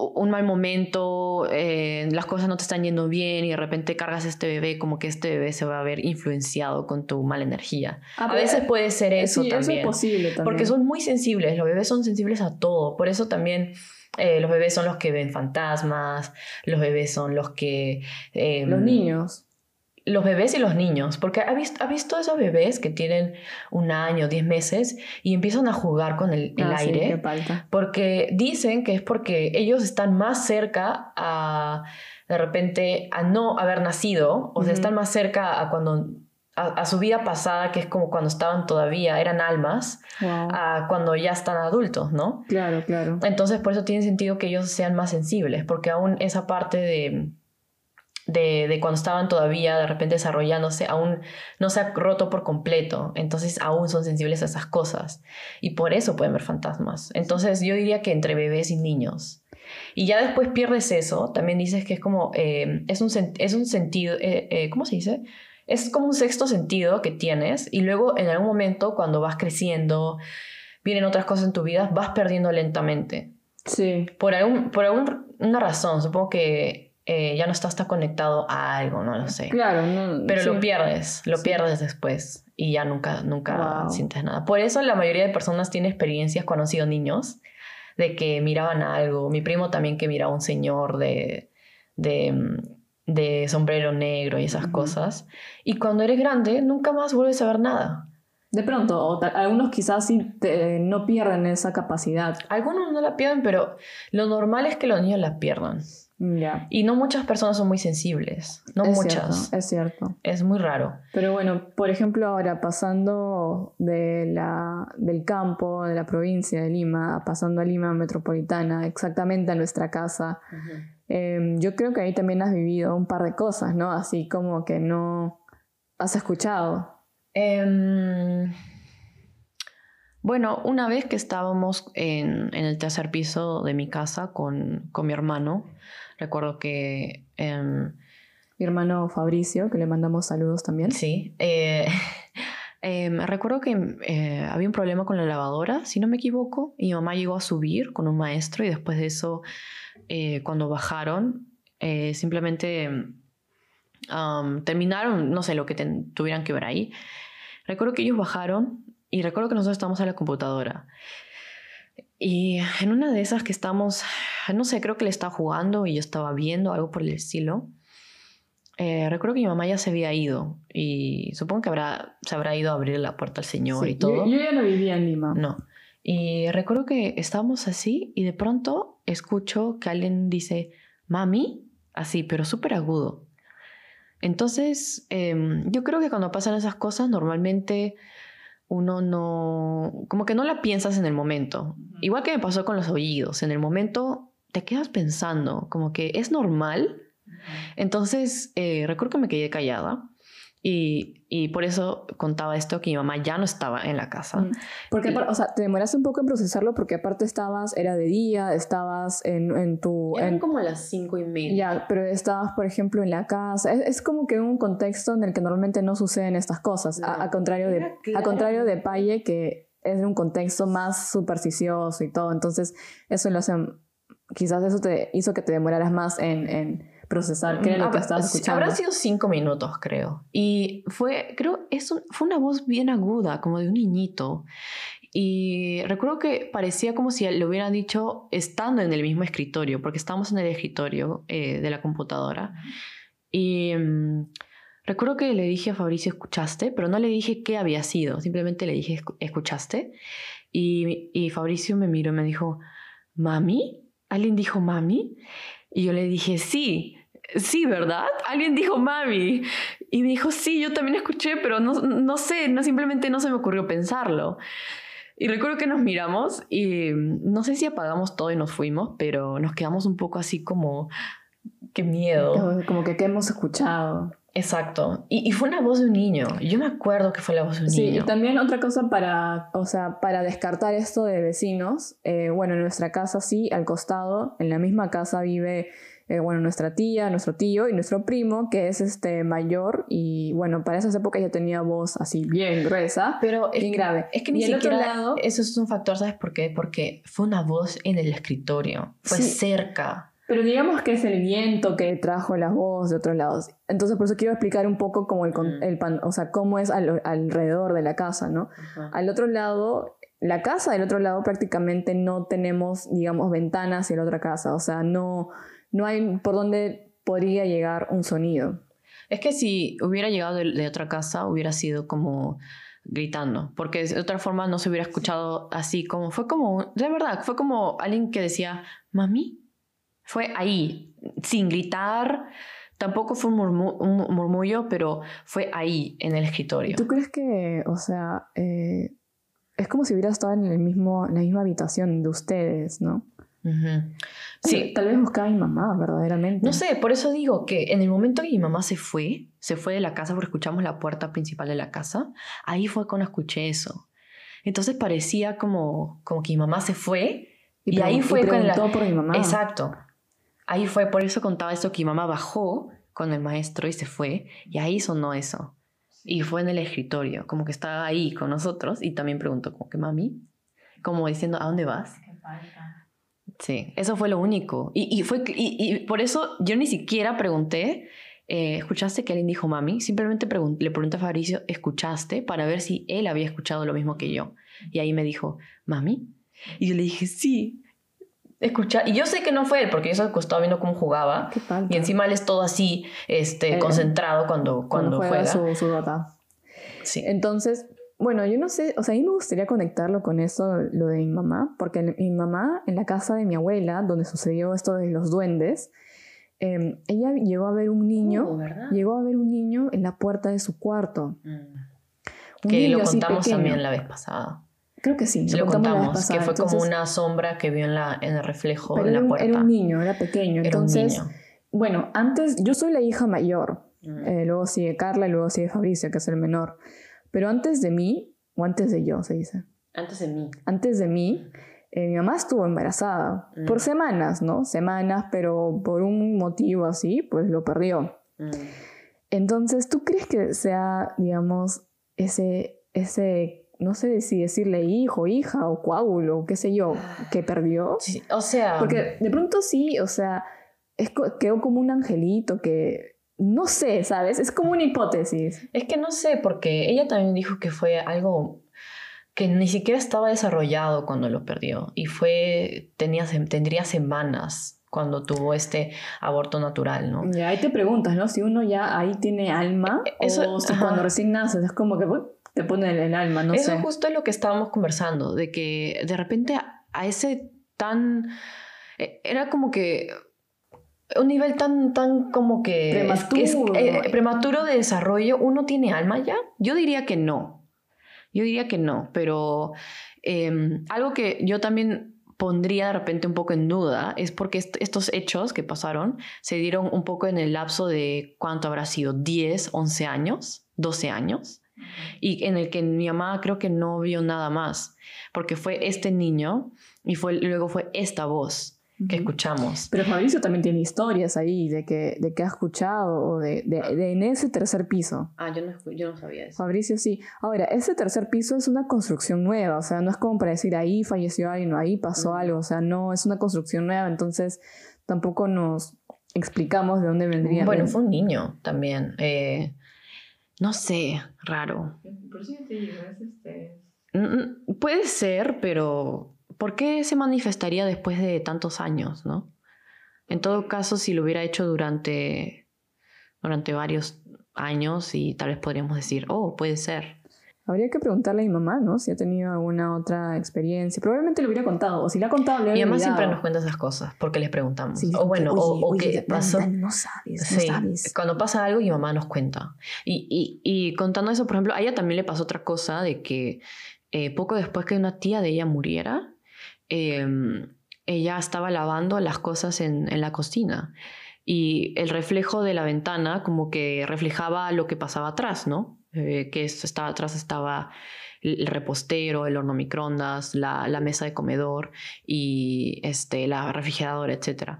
un mal momento, eh, las cosas no te están yendo bien y de repente cargas este bebé, como que este bebé se va a ver influenciado con tu mala energía. Ah, a veces puede ser eso también. Eso es posible también. Porque son muy sensibles, los bebés son sensibles a todo. Por eso también eh, los bebés son los que ven fantasmas, los bebés son los que... Em, los niños los bebés y los niños, porque ha visto, ha visto esos bebés que tienen un año, diez meses y empiezan a jugar con el, ah, aire, porque dicen que es porque ellos están más cerca a, de repente, a no haber nacido, o sea, están más cerca a cuando a, su vida pasada, que es como cuando estaban todavía, eran almas, a cuando ya están adultos, ¿no? Claro, claro. Entonces, por eso tiene sentido que ellos sean más sensibles, porque aún esa parte de de, de, cuando estaban todavía de repente desarrollándose, aún no se ha roto por completo, entonces aún son sensibles a esas cosas y por eso pueden ver fantasmas. Entonces yo diría que entre bebés y niños. Y ya después pierdes eso, también dices que es como, eh, es, un, es un sentido, eh, eh, ¿cómo se dice? Es como un sexto sentido que tienes y luego en algún momento cuando vas creciendo, vienen otras cosas en tu vida, vas perdiendo lentamente. Sí. Por, algún, por alguna razón, supongo que eh, ya no estás tan conectado a algo, no lo sé. Claro, no, Pero lo pierdes, lo pierdes después y ya nunca, nunca sientes nada. Por eso la mayoría de personas tiene experiencias cuando han sido niños, de que miraban algo. Mi primo también que miraba a un señor de, de, de sombrero negro y esas cosas. Y cuando eres grande, nunca más vuelves a ver nada. De pronto, o algunos quizás sí no pierden esa capacidad. Algunos no la pierden, pero lo normal es que los niños la pierdan. Y no muchas personas son muy sensibles, no es muchas. Cierto, es cierto. Es muy raro. Pero bueno, por ejemplo, ahora pasando de la, del campo, de la provincia de Lima, pasando a Lima metropolitana, exactamente a nuestra casa, em, yo creo que ahí también has vivido un par de cosas, ¿no? Así como que no has escuchado. Em, bueno, una vez que estábamos en, en, el tercer piso de mi casa con, con mi hermano, Recuerdo que... Em, Mi hermano Fabricio, que le mandamos saludos también. Sí. Eh, em, recuerdo que eh, había un problema con la lavadora, si no me equivoco, y mi mamá llegó a subir con un maestro y después de eso, eh, cuando bajaron, simplemente terminaron, no sé, lo que tuvieran que ver ahí. Recuerdo que ellos bajaron y recuerdo que nosotros estábamos en la computadora. Y en una de esas que estamos, no sé, creo que le estaba jugando y yo estaba viendo algo por el estilo. Eh, recuerdo que mi mamá ya se había ido y supongo que habrá, se habrá ido a abrir la puerta al señor y todo. Yo, ya no vivía en Lima. No. Y recuerdo que estábamos así y de pronto escucho que alguien dice, mami, así, pero súper agudo. Entonces, em, yo creo que cuando pasan esas cosas, normalmente uno no, como que no la piensas en el momento. Igual que me pasó con los oídos, en el momento te quedas pensando, como que es normal. Entonces, eh, recuerdo que me quedé callada y, y, por eso contaba esto, que mi mamá ya no estaba en la casa. Mm. Porque, o sea, te demoraste un poco en procesarlo porque aparte estabas, era de día, estabas en, en tu... Eran en, como las cinco y media. Ya, pero estabas, por ejemplo, en la casa. Es, es, como que un contexto en el que normalmente no suceden estas cosas, a, contrario de, a contrario de Paye, que es un contexto más supersticioso y todo. Entonces, eso lo hace... Quizás eso te hizo que te demoraras más en, en procesar qué era lo que estabas escuchando. Habrá sido cinco minutos, creo. Y fue, creo, es fue una voz bien aguda, como de un niñito. Y recuerdo que parecía como si le hubieran dicho estando en el mismo escritorio, porque estábamos en el escritorio eh, de la computadora. Y mm, recuerdo que le dije a Fabricio, ¿escuchaste? Pero no le dije qué había sido, simplemente le dije, ¿escuchaste? Y, y Fabricio me miró y me dijo, ¿mami? ¿Alguien dijo mami? Y yo le dije, sí sí, ¿verdad? Alguien dijo mami. Y me dijo, sí, yo también escuché, pero no, no sé, no, simplemente no se me ocurrió pensarlo. Y recuerdo que nos miramos y no sé si apagamos todo y nos fuimos, pero nos quedamos un poco así como, qué miedo. Como que qué hemos escuchado. Exacto. Y, y, fue una voz de un niño. Yo me acuerdo que fue la voz de un niño. Sí, y también otra cosa para, o sea, para descartar esto de vecinos. Eh, bueno, en nuestra casa sí, al costado, en la misma casa vive eh, bueno, nuestra tía, nuestro tío y nuestro primo, que es este mayor y bueno, para esas épocas ya tenía voz así bien gruesa, pero bien grave. Es que ni siquiera lado, eso es un factor, ¿sabes por qué? Porque fue una voz en el escritorio, fue cerca. Pero digamos que es el viento que trajo la voz de otros lados. Entonces, por eso quiero explicar un poco como el, el pan, o sea, cómo es alrededor de la casa, ¿no? Al otro lado, la casa del otro lado prácticamente no tenemos, digamos, ventanas en la otra casa. O sea, no, no hay por dónde podría llegar un sonido. Es que si hubiera llegado de, otra casa, hubiera sido como gritando, porque de otra forma no se hubiera escuchado así como, fue como, de verdad, fue como alguien que decía, mami, fue ahí, sin gritar, tampoco fue un, murmullo, pero fue ahí, en el escritorio. ¿Tú crees que, o sea, eh, es como si hubiera estado en, el mismo, en la misma habitación de ustedes, ¿no? Sí. Tal vez buscaba a mi mamá, verdaderamente. No sé, por eso digo que en el momento que mi mamá se fue, se fue de la casa porque escuchamos la puerta principal de la casa, ahí fue cuando escuché eso. Entonces parecía como, como que mi mamá se fue y, ahí fue con la... por mi mamá. Exacto. Ahí fue, por eso contaba eso, que mi mamá bajó con el maestro y se fue y ahí sonó eso. Y fue en el escritorio, como que estaba ahí con nosotros y también preguntó como que mami, como diciendo, ¿a dónde vas? Sí, eso fue lo único. Y, y fue, y, por eso yo ni siquiera pregunté, eh, ¿escuchaste que alguien dijo mami? Simplemente le pregunté a Fabricio, ¿escuchaste? Para ver si él había escuchado lo mismo que yo. Y ahí me dijo, mami. Y yo le dije, sí. Escucha, y yo sé que no fue él, porque yo estaba viendo cómo jugaba. y encima él es todo así, este, eh, concentrado cuando, cuando, juega, Su, su Sí. Entonces, bueno, yo no sé, o sea, a mí me gustaría conectarlo con eso, lo de mi mamá, porque mi mamá, en la casa de mi abuela, donde sucedió esto de los duendes, em, ella llegó a ver un niño, oh, llegó a ver un niño en la puerta de su cuarto. Mm. Que lo contamos también la vez pasada. Creo que sí. lo, contamos, que fue como una sombra que vio en, la, en el reflejo de la puerta. Era un niño, era pequeño. Entonces, un niño. bueno, antes, yo soy la hija mayor, mm. eh, luego sigue Carla y luego sigue Fabricio, que es el menor. Pero antes de mí, o antes de yo, se dice. Antes de mí. Antes de mí, eh, mi mamá estuvo embarazada mm. por semanas, ¿no? Semanas, pero por un motivo así, pues lo perdió. Mm. Entonces, ¿tú crees que sea, digamos, ese, ese, no sé si decirle hijo, hija o coágulo, qué sé yo, que perdió? Sí, o sea... Porque de pronto sí, o sea, es, quedó como un angelito que no sé, ¿sabes? Es como una hipótesis. Es que no sé, porque ella también dijo que fue algo que ni siquiera estaba desarrollado cuando lo perdió y fue tenía tendría semanas cuando tuvo este aborto natural, ¿no? Y ahí te preguntas, ¿no? Si uno ya ahí tiene alma e, Eso, o si cuando recién naces es como que te pone el alma, no Eso sé. justo es lo que estábamos conversando, de que de repente a ese tan e, era como que un nivel tan, tan como que prematuro. Eh, prematuro de desarrollo, ¿uno tiene alma ya? Yo diría que no. Yo diría que no, pero em, algo que yo también pondría de repente un poco en duda es porque estos hechos que pasaron se dieron un poco en el lapso de cuánto habrá sido, 10, 11 años, 12 años, y en el que mi mamá creo que no vio nada más, porque fue este niño y fue, luego fue esta voz que escuchamos. Pero Fabricio también tiene historias ahí de que, de que ha escuchado o de, de, en ese tercer piso. Ah, yo no, yo no sabía eso. Fabricio sí. Ahora, ese tercer piso es una construcción nueva, o sea, no es como para decir ahí falleció alguien o ahí pasó algo, o sea, no, es una construcción nueva, entonces tampoco nos explicamos de dónde vendría. Bueno, fue un niño también. Eh, no sé, raro. Por si te digo, es este... Puede ser, pero ¿por qué se manifestaría después de tantos años, no? En todo caso, si lo hubiera hecho durante, durante varios años y tal vez podríamos decir, oh, puede ser. Habría que preguntarle a mi mamá, ¿no? Si ha tenido alguna otra experiencia. Probablemente lo hubiera contado, o si le ha contado, le Mi mamá siempre nos cuenta esas cosas, porque les preguntamos. o bueno, o, qué pasó. No sabes, no sabes. Cuando pasa algo, mi mamá nos cuenta. Y, y, y, contando eso, por ejemplo, a ella también le pasó otra cosa de que eh, poco después que una tía de ella muriera, Em, ella estaba lavando las cosas en, la cocina y el reflejo de la ventana como que reflejaba lo que pasaba atrás, ¿no? Eh, que estaba, atrás estaba el repostero, el horno microondas, la, mesa de comedor y este, la refrigeradora, etc.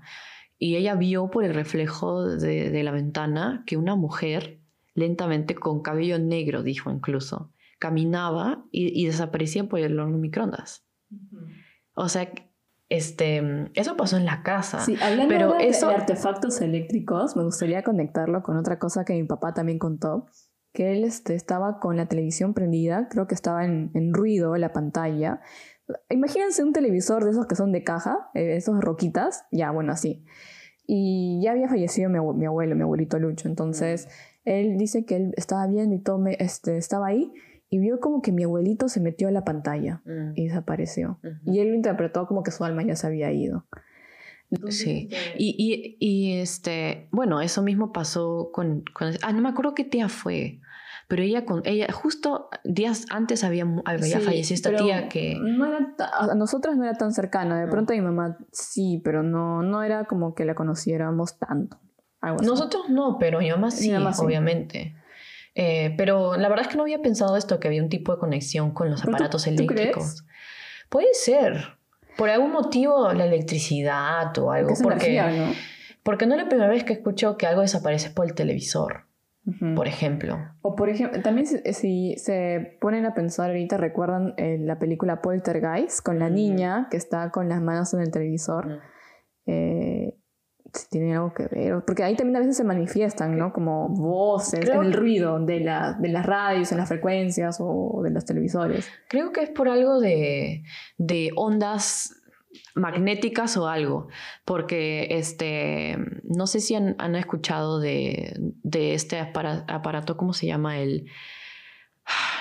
Y ella vio por el reflejo de, la ventana que una mujer, lentamente con cabello negro, dijo incluso, caminaba y, desaparecía por el horno microondas. O sea, este, eso pasó en la casa. Sí, hablando pero de, eso... de artefactos eléctricos, me gustaría conectarlo con otra cosa que mi papá también contó, que él este, estaba con la televisión prendida, creo que estaba en, en ruido la pantalla. Imagínense un televisor de esos que son de caja, eh, esos roquitas, ya, bueno, así. Y ya había fallecido mi, mi abuelo, mi abuelito Lucho, entonces él dice que él estaba bien y todo, este, estaba ahí y vio como que mi abuelito se metió a la pantalla mm. y desapareció. Y él lo interpretó como que su alma ya se había ido. sí, y, y, y, este, bueno, eso mismo pasó con, con, Ah, no me acuerdo qué tía fue, pero ella, con, ella justo días antes había, había Sí, fallecido esta tía que... No era a nosotras no era tan cercana. De No. pronto a mi mamá sí, pero no, no era como que la conociéramos tanto. Algo así. Nosotros no, pero mi mamá sí, mamá sí. obviamente. Eh, pero la verdad es que no había pensado esto, que había un tipo de conexión con los ¿Pero tú- aparatos tú eléctricos. crees? Puede ser. Por algún motivo, la electricidad o algo. Es porque, energía, ¿no? porque no es la primera vez que escucho que algo desaparece por el televisor, por ejemplo. O por ejemplo, también si, si se ponen a pensar ahorita, recuerdan eh, la película Poltergeist con la niña que está con las manos en el televisor. Eh, si tiene algo que ver, porque ahí también a veces se manifiestan, ¿no? Como voces, Creo en el ruido de, la, de las radios, en las frecuencias o de los televisores. Creo que es por algo de, de ondas magnéticas o algo, porque este, no sé si han, han escuchado de, de este apara- aparato, ¿cómo se llama? El,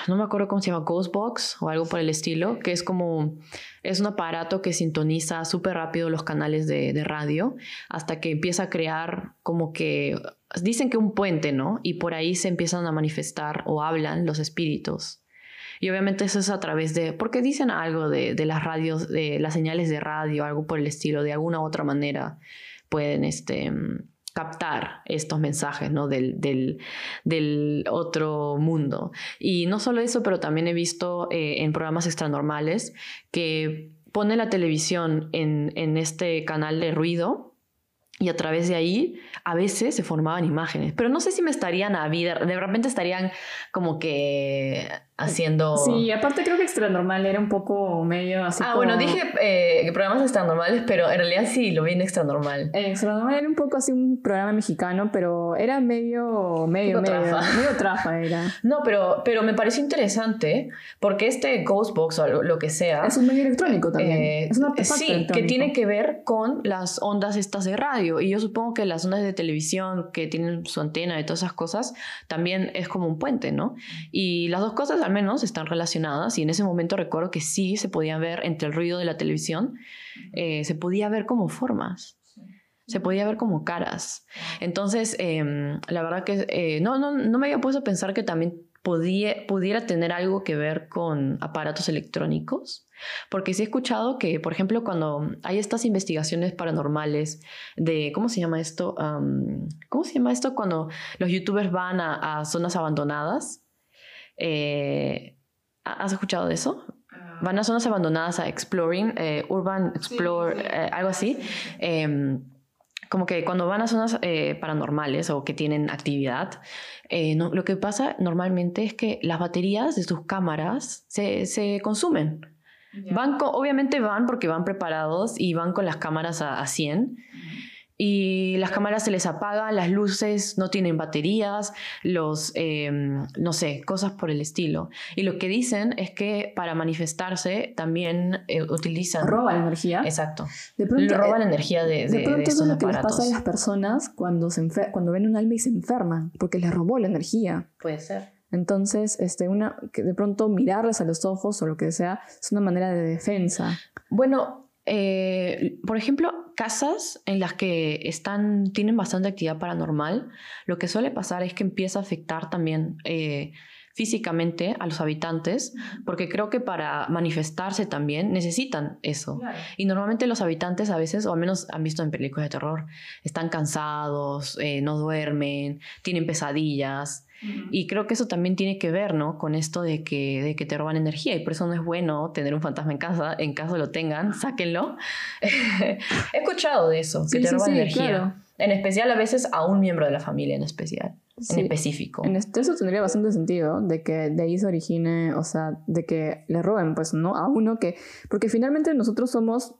no me acuerdo cómo se llama, Ghostbox o algo por el estilo, que es como, es un aparato que sintoniza súper rápido los canales de, de radio hasta que empieza a crear como que, dicen que un puente, ¿no? Y por ahí se empiezan a manifestar o hablan los espíritus. Y obviamente eso es a través de, porque dicen algo de, de las radios, de las señales de radio, algo por el estilo, de alguna u otra manera pueden este, captar estos mensajes ¿no? del, del, del otro mundo. Y no solo eso, pero también he visto eh, en programas extranormales que pone la televisión en, en este canal de ruido y a través de ahí a veces se formaban imágenes, pero no sé si me estarían a vida, de repente estarían como que haciendo... Sí, aparte creo que Extra Normal era un poco medio así Ah, como- bueno, dije eh, programas extranormales, pero en realidad sí, lo vi en extranormal. Eh, Extra Normal era un poco así un programa mexicano, pero era medio, medio, medio, trafa. medio trafa era. No, pero, pero me pareció interesante porque este Ghostbox o lo, que sea... Es un medio electrónico también. eh, es un artefacto sí, que tiene que ver con las ondas estas de radio. Y yo supongo que las ondas de televisión que tienen su antena y todas esas cosas también es como un puente, ¿no? Y las dos cosas al menos están relacionadas. Y en ese momento recuerdo que sí se podía ver entre el ruido de la televisión, eh, se podía ver como formas. Se podía ver como caras. Entonces, em, la verdad que eh, no, no, no me había puesto a pensar que también podía, pudiera tener algo que ver con aparatos electrónicos. Porque sí he escuchado que, por ejemplo, cuando hay estas investigaciones paranormales de, ¿cómo se llama esto? Am, ¿Cómo se llama esto? Cuando los youtubers van a, a zonas abandonadas. Eh, ¿Has escuchado de eso? Van a zonas abandonadas a exploring, eh, urban explore, sí. eh, algo así. Em, como que cuando van a zonas paranormales o que tienen actividad, no- lo que pasa normalmente es que las baterías de sus cámaras se, se consumen. Van obviamente van porque van preparados y van con las cámaras a, a 100 y las cámaras se les apagan, las luces no tienen baterías, los, eh, no sé, cosas por el estilo. Y lo que dicen es que para manifestarse también eh, utilizan... Roba la energía. Exacto. De pronto, roba la eh, energía de, de, de de pronto eso es lo que les pasa a las personas cuando, se cuando ven un alma y se enferman, porque les robó la energía. Puede ser. Entonces, este, una, que de pronto mirarles a los ojos o lo que sea es una manera de defensa. Bueno, eh, por ejemplo, casas en las que están, tienen bastante actividad paranormal, lo que suele pasar es que empieza a afectar también eh, físicamente a los habitantes, porque creo que para manifestarse también necesitan eso. Y normalmente los habitantes a veces, o al menos han visto en películas de terror, están cansados, eh, no duermen, tienen pesadillas. Y creo que eso también tiene que ver, ¿no? Con esto de que, de que te roban energía y por eso no es bueno tener un fantasma en casa. En caso lo tengan, sáquenlo. He escuchado de eso, que Sí, te sí, roban sí, energía. claro. En especial a veces a un miembro de la familia en especial, en específico. En este, eso tendría bastante sentido, de que de ahí se origine, o sea, de que le roben, pues, ¿no? A uno que... Porque finalmente nosotros somos...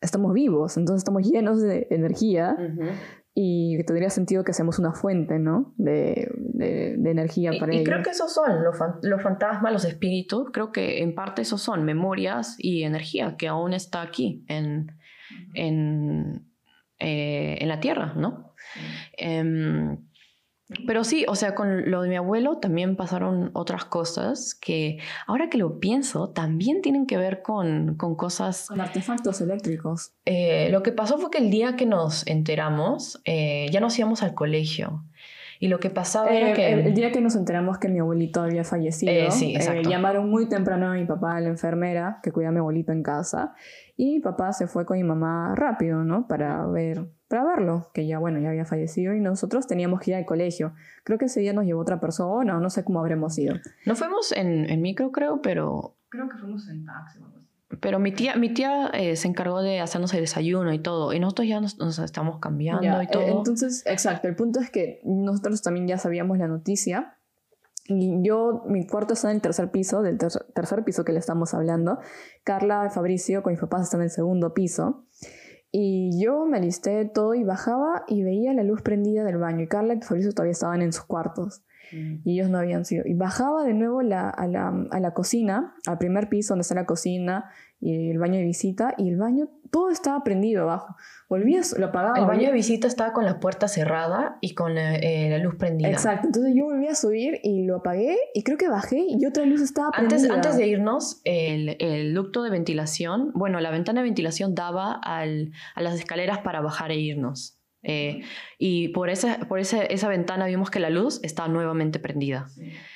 Estamos vivos, entonces estamos llenos de energía Ujú. Y tendría sentido que seamos una fuente, ¿no? De, de- de energía Y, para y ellos. creo que esos son los, fan- los fantasmas, los espíritus, creo que en parte esos son memorias y energía que aún está aquí en, en, eh, en la tierra, ¿no? Em, pero sí, o sea, con lo de mi abuelo también pasaron otras cosas que ahora que lo pienso también tienen que ver con, con cosas Con artefactos eléctricos. eh, lo que pasó fue que el día que nos enteramos, eh, ya nos íbamos al colegio. Y lo que pasaba era Eh, que... el, el día que nos enteramos que mi abuelito había fallecido, Eh, sí, eh, llamaron muy temprano a mi papá, a la enfermera, que cuida a mi abuelito en casa, y mi papá se fue con mi mamá rápido, ¿no? Para ver, para verlo, que ya, bueno, ya había fallecido, y nosotros teníamos que ir al colegio. Creo que ese día nos llevó otra persona, o no sé cómo habremos ido. No fuimos en, en micro, creo, pero, Creo que fuimos en taxi o algo así. pero mi tía, mi tía eh, se encargó de hacernos el desayuno y todo. Y nosotros ya nos, nos estamos cambiando Ya, y todo. eh, entonces, exacto, el punto es que nosotros también ya sabíamos la noticia. Y yo, mi cuarto está en el tercer piso, del ter- tercer piso que le estamos hablando. Carla y Fabricio con mis papás están en el segundo piso. Y yo me alisté todo y bajaba y veía la luz prendida del baño. Y Carla y Fabricio todavía estaban en sus cuartos. Y ellos no habían sido. Y bajaba de nuevo la- a, la, a la cocina, al primer piso donde está la cocina y el baño de visita. Y el baño, todo estaba prendido abajo. Volvía, lo apagaba. el baño de visita estaba con la puerta cerrada y con la, eh, la luz prendida. Exacto, entonces yo volví a subir y lo apagué y creo que bajé y otra luz estaba Antes, prendida. antes de irnos, el, el ducto de ventilación, bueno, la ventana de ventilación daba al- a las escaleras para bajar e irnos. Eh, y por, esa, por esa, esa ventana vimos que la luz estaba nuevamente prendida.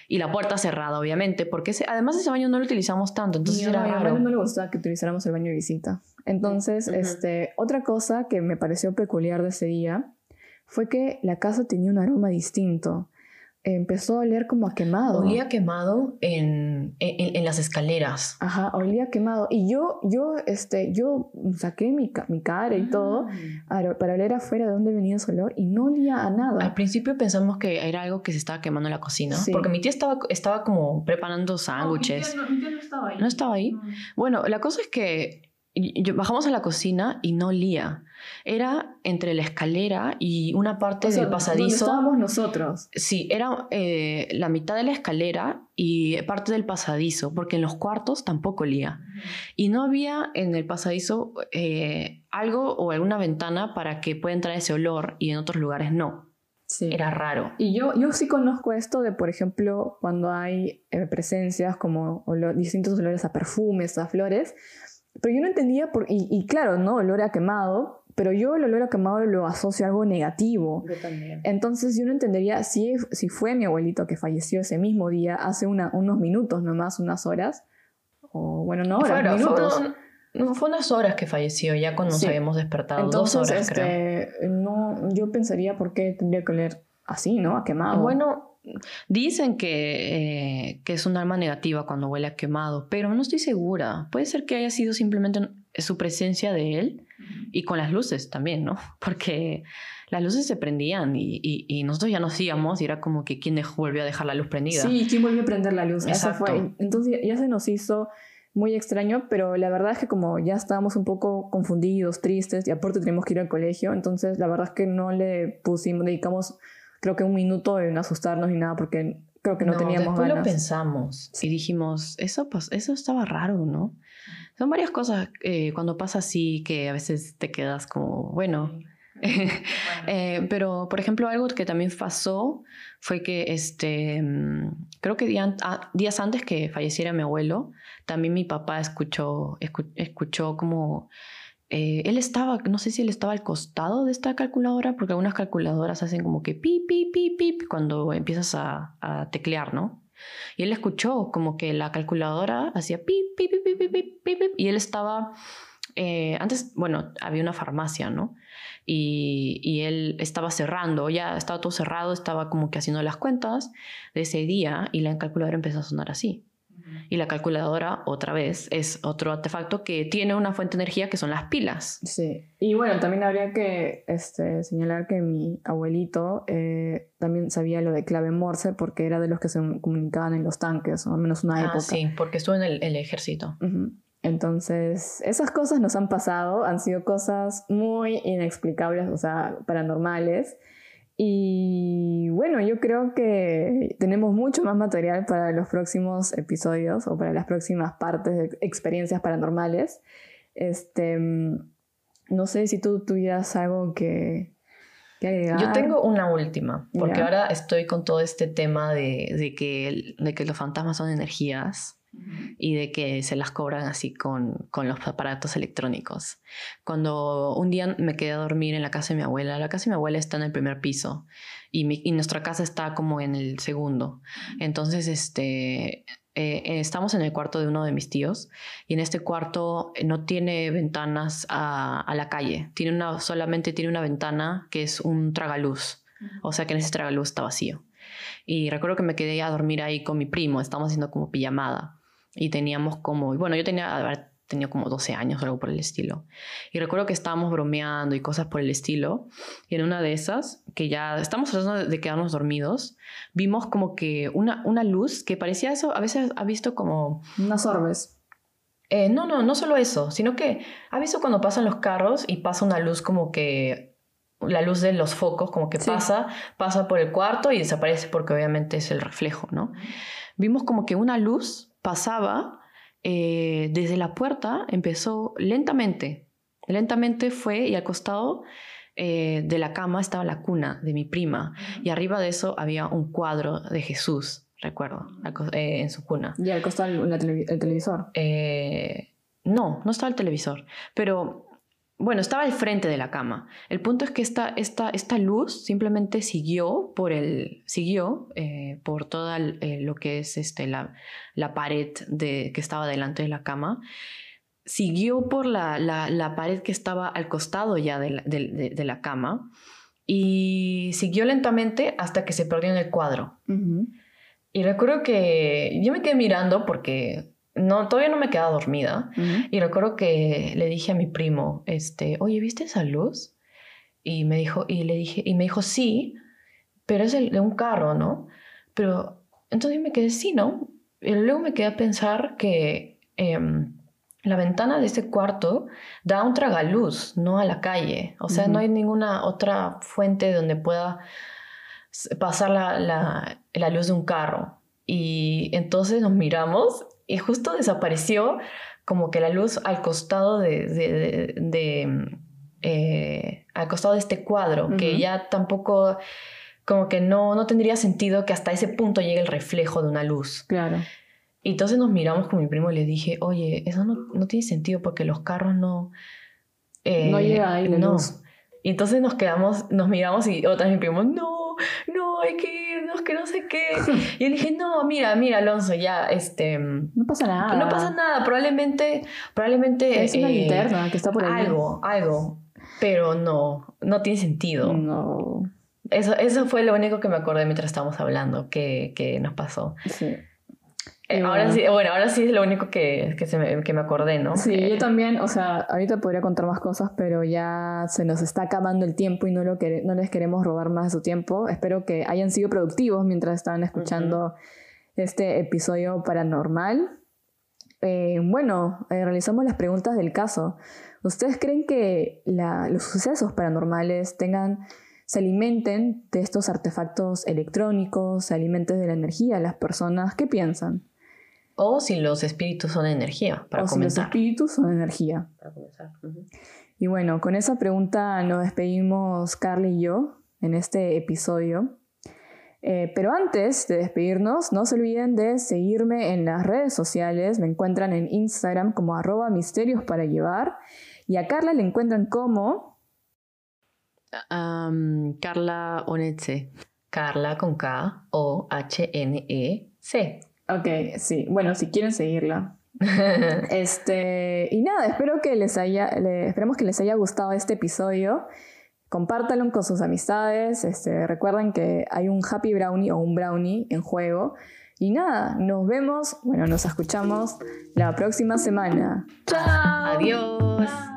Y la puerta cerrada, obviamente, porque ese- además ese baño no lo utilizamos tanto, entonces a era raro. no le gustaba que utilizáramos el baño de visita. Entonces, este, otra cosa que me pareció peculiar de ese día fue que la casa tenía un aroma distinto. Empezó a oler como a quemado. Olía quemado en, en, en las escaleras. Ajá, olía quemado. Y yo, yo, este, yo saqué mi, mi cara y todo a- para oler afuera de dónde venía ese olor y no olía a nada. Al principio pensamos que era algo que se estaba quemando en la cocina, Sí. porque mi tía estaba, estaba como preparando sándwiches. mi tía no estaba ahí. ¿No estaba ahí? Bueno, la cosa es que yo- bajamos a la cocina y no olía. Era entre la escalera y una parte O sea, del pasadizo. estábamos nosotros. Sí, era eh, la mitad de la escalera y parte del pasadizo, porque en los cuartos tampoco olía. Y no había en el pasadizo eh, algo o alguna ventana para que pueda entrar ese olor y en otros lugares no. Sí. Era raro. Y yo, yo sí conozco esto de, por ejemplo, cuando hay eh, presencias como olor- distintos olores a perfumes, a flores, pero yo no entendía, por, y, y claro, ¿no? Olor a quemado, pero yo el olor a quemado lo asocio a algo negativo. Yo también. Entonces yo no entendería si, si fue mi abuelito que falleció ese mismo día, hace una, unos minutos nomás, unas horas, o bueno, no horas, Fueron- minutos. no, fue unas horas que falleció, ya cuando nos habíamos despertado. Entonces, dos horas, creo. este, no, yo pensaría por qué tendría que oler así, ¿no? A quemado. Bueno, dicen que, eh, que es un arma negativa cuando huele a quemado, pero no estoy segura. Puede ser que haya sido simplemente su presencia de él y con las luces también, ¿no? Porque las luces se prendían y, y- y nosotros ya nos íbamos y era como que quién volvió a dejar la luz prendida. Sí, ¿quién volvió a prender la luz? Eso Exacto. fue. Entonces ya se nos hizo muy extraño, pero la verdad es que como ya estábamos un poco confundidos, tristes, y aparte teníamos que ir al colegio, entonces la verdad es que no le pusimos, dedicamos creo que un minuto en asustarnos ni nada, porque creo que no, teníamos después ganas. lo pensamos y dijimos, eso, pas- eso estaba raro, ¿no? Son varias cosas eh, cuando pasa así que a veces te quedas como, bueno, Eh, pero, por ejemplo, algo que también pasó fue que, este, mm, creo que día- días antes que falleciera mi abuelo, también mi papá escuchó, escu- escuchó como, eh, él estaba, no sé si él estaba al costado de esta calculadora, porque algunas calculadoras hacen como que pip, pip, pip, pip cuando empiezas a, a, teclear, ¿no? Y él escuchó como que la calculadora hacía pip, pip, pip, pip, pip, pip, pip y él estaba... Eh, antes, bueno, había una farmacia, ¿no? Y, y, él estaba cerrando, ya estaba todo cerrado, estaba como que haciendo las cuentas de ese día y la calculadora empezó a sonar así. Y la calculadora, otra vez, es otro artefacto que tiene una fuente de energía que son las pilas. Sí, y bueno, también habría que este, señalar que mi abuelito eh, también sabía lo de clave Morse porque era de los que se comunicaban en los tanques, o al menos una época. Ah, sí, porque estuvo en el, el ejército. Entonces, esas cosas nos han pasado, han sido cosas muy inexplicables, o sea, paranormales. Y bueno, yo creo que tenemos mucho más material para los próximos episodios o para las próximas partes de experiencias paranormales. Este, mm, no sé si tú tuvieras algo que, que agregar. Yo tengo una última, porque ahora estoy con todo este tema de, de que, de que los fantasmas son energías y de que se las cobran así con, con, los aparatos electrónicos. Cuando un día me quedé a dormir en la casa de mi abuela, la casa de mi abuela está en el primer piso y, y nuestra casa está como en el segundo. Entonces, este, eh, estamos en el cuarto de uno de mis tíos y en este cuarto no tiene ventanas a, a la calle, tiene una, solamente tiene una ventana que es un tragaluz, o sea que en ese tragaluz está vacío. Y recuerdo que me quedé a dormir ahí con mi primo, estábamos haciendo como pijamada y teníamos como, bueno, yo tenía, tenía como 12 años o algo por el estilo. Y recuerdo que estábamos bromeando y cosas por el estilo. Y en una de esas, que ya estamos tratando de quedarnos dormidos, vimos como que una, una luz que parecía eso, a veces ha visto como... Unas orbes. Eh, no, no, no solo eso, sino que ha visto cuando pasan los carros y pasa una luz como que la luz de los focos como que pasa, pasa por el cuarto y desaparece porque obviamente es el reflejo, ¿no? Vimos como que una luz pasaba eh, desde la puerta, empezó lentamente, lentamente fue y al costado eh, de la cama estaba la cuna de mi prima y arriba de eso había un cuadro de Jesús, recuerdo, eh, en su cuna. ¿Y al costado el televisor? no, no estaba el televisor, pero bueno, estaba al frente de la cama. El punto es que esta, esta, esta luz simplemente siguió por el, siguió eh, por toda eh, lo que es este, la, la pared de, que estaba delante de la cama. Siguió por la, la, pared que estaba al costado ya de la, de, la, cama y siguió lentamente hasta que se perdió en el cuadro. Y recuerdo que yo me quedé mirando porque no, todavía no me quedaba dormida. Y recuerdo que le dije a mi primo, este, oye, ¿viste esa luz? Y me dijo, y le dije, y me dijo, sí, pero es de un carro, ¿no? Pero entonces me quedé, sí, ¿no? Y luego me quedé a pensar que em, la ventana de ese cuarto da un tragaluz, no a la calle. O sea, no hay ninguna otra fuente donde pueda pasar la, la, la luz de un carro. Y entonces nos miramos y justo desapareció como que la luz al costado de, de, eh, al costado de este cuadro, que ya tampoco, como que no, no tendría sentido que hasta ese punto llegue el reflejo de una luz. Claro. Y entonces nos miramos con mi primo y le dije, oye, eso no, no tiene sentido porque los carros no... Eh, no llega ahí la no. Y entonces nos quedamos, nos miramos y otra vez mi primo, no, no, hay que irnos, que no sé qué. Y yo le dije, no, mira, mira, Alonso, ya, este... No pasa nada. No pasa nada, probablemente, probablemente... Es una eh, linterna que está por ahí. Algo, algo, pero no, no tiene sentido. No. Eso, eso fue lo único que me acordé mientras estábamos hablando, que, que nos pasó. Sí. Eh, ahora sí, bueno, ahora sí es lo único que, que, se me, que me acordé, ¿no? Sí, yo también, o sea, ahorita podría contar más cosas, pero ya se nos está acabando el tiempo y no, lo no les queremos robar más de su tiempo. Espero que hayan sido productivos mientras estaban escuchando este episodio paranormal. Eh, bueno, eh, realizamos las preguntas del caso. ¿Ustedes creen que los sucesos paranormales tengan se alimenten de estos artefactos electrónicos, se alimenten de la energía de las personas? ¿Qué piensan? O si los espíritus son energía, para o Si los espíritus son energía. Para comenzar. Y bueno, con esa pregunta nos despedimos Carly y yo en este episodio. Eh, pero antes de despedirnos, no se olviden de seguirme en las redes sociales. Me encuentran en Instagram como arroba misterios para llevar. Y a Carla le encuentran como... Carla Onetse. Carla con K o H-N-E-C. Ok, sí. Bueno, si quieren seguirla. este, y nada, espero que les haya, esperemos que les haya gustado este episodio. Compártanlo con sus amistades. Este, recuerden que hay un happy brownie o un brownie en juego. Y nada, nos vemos, bueno, nos escuchamos la próxima semana. ¡Chao! Adiós.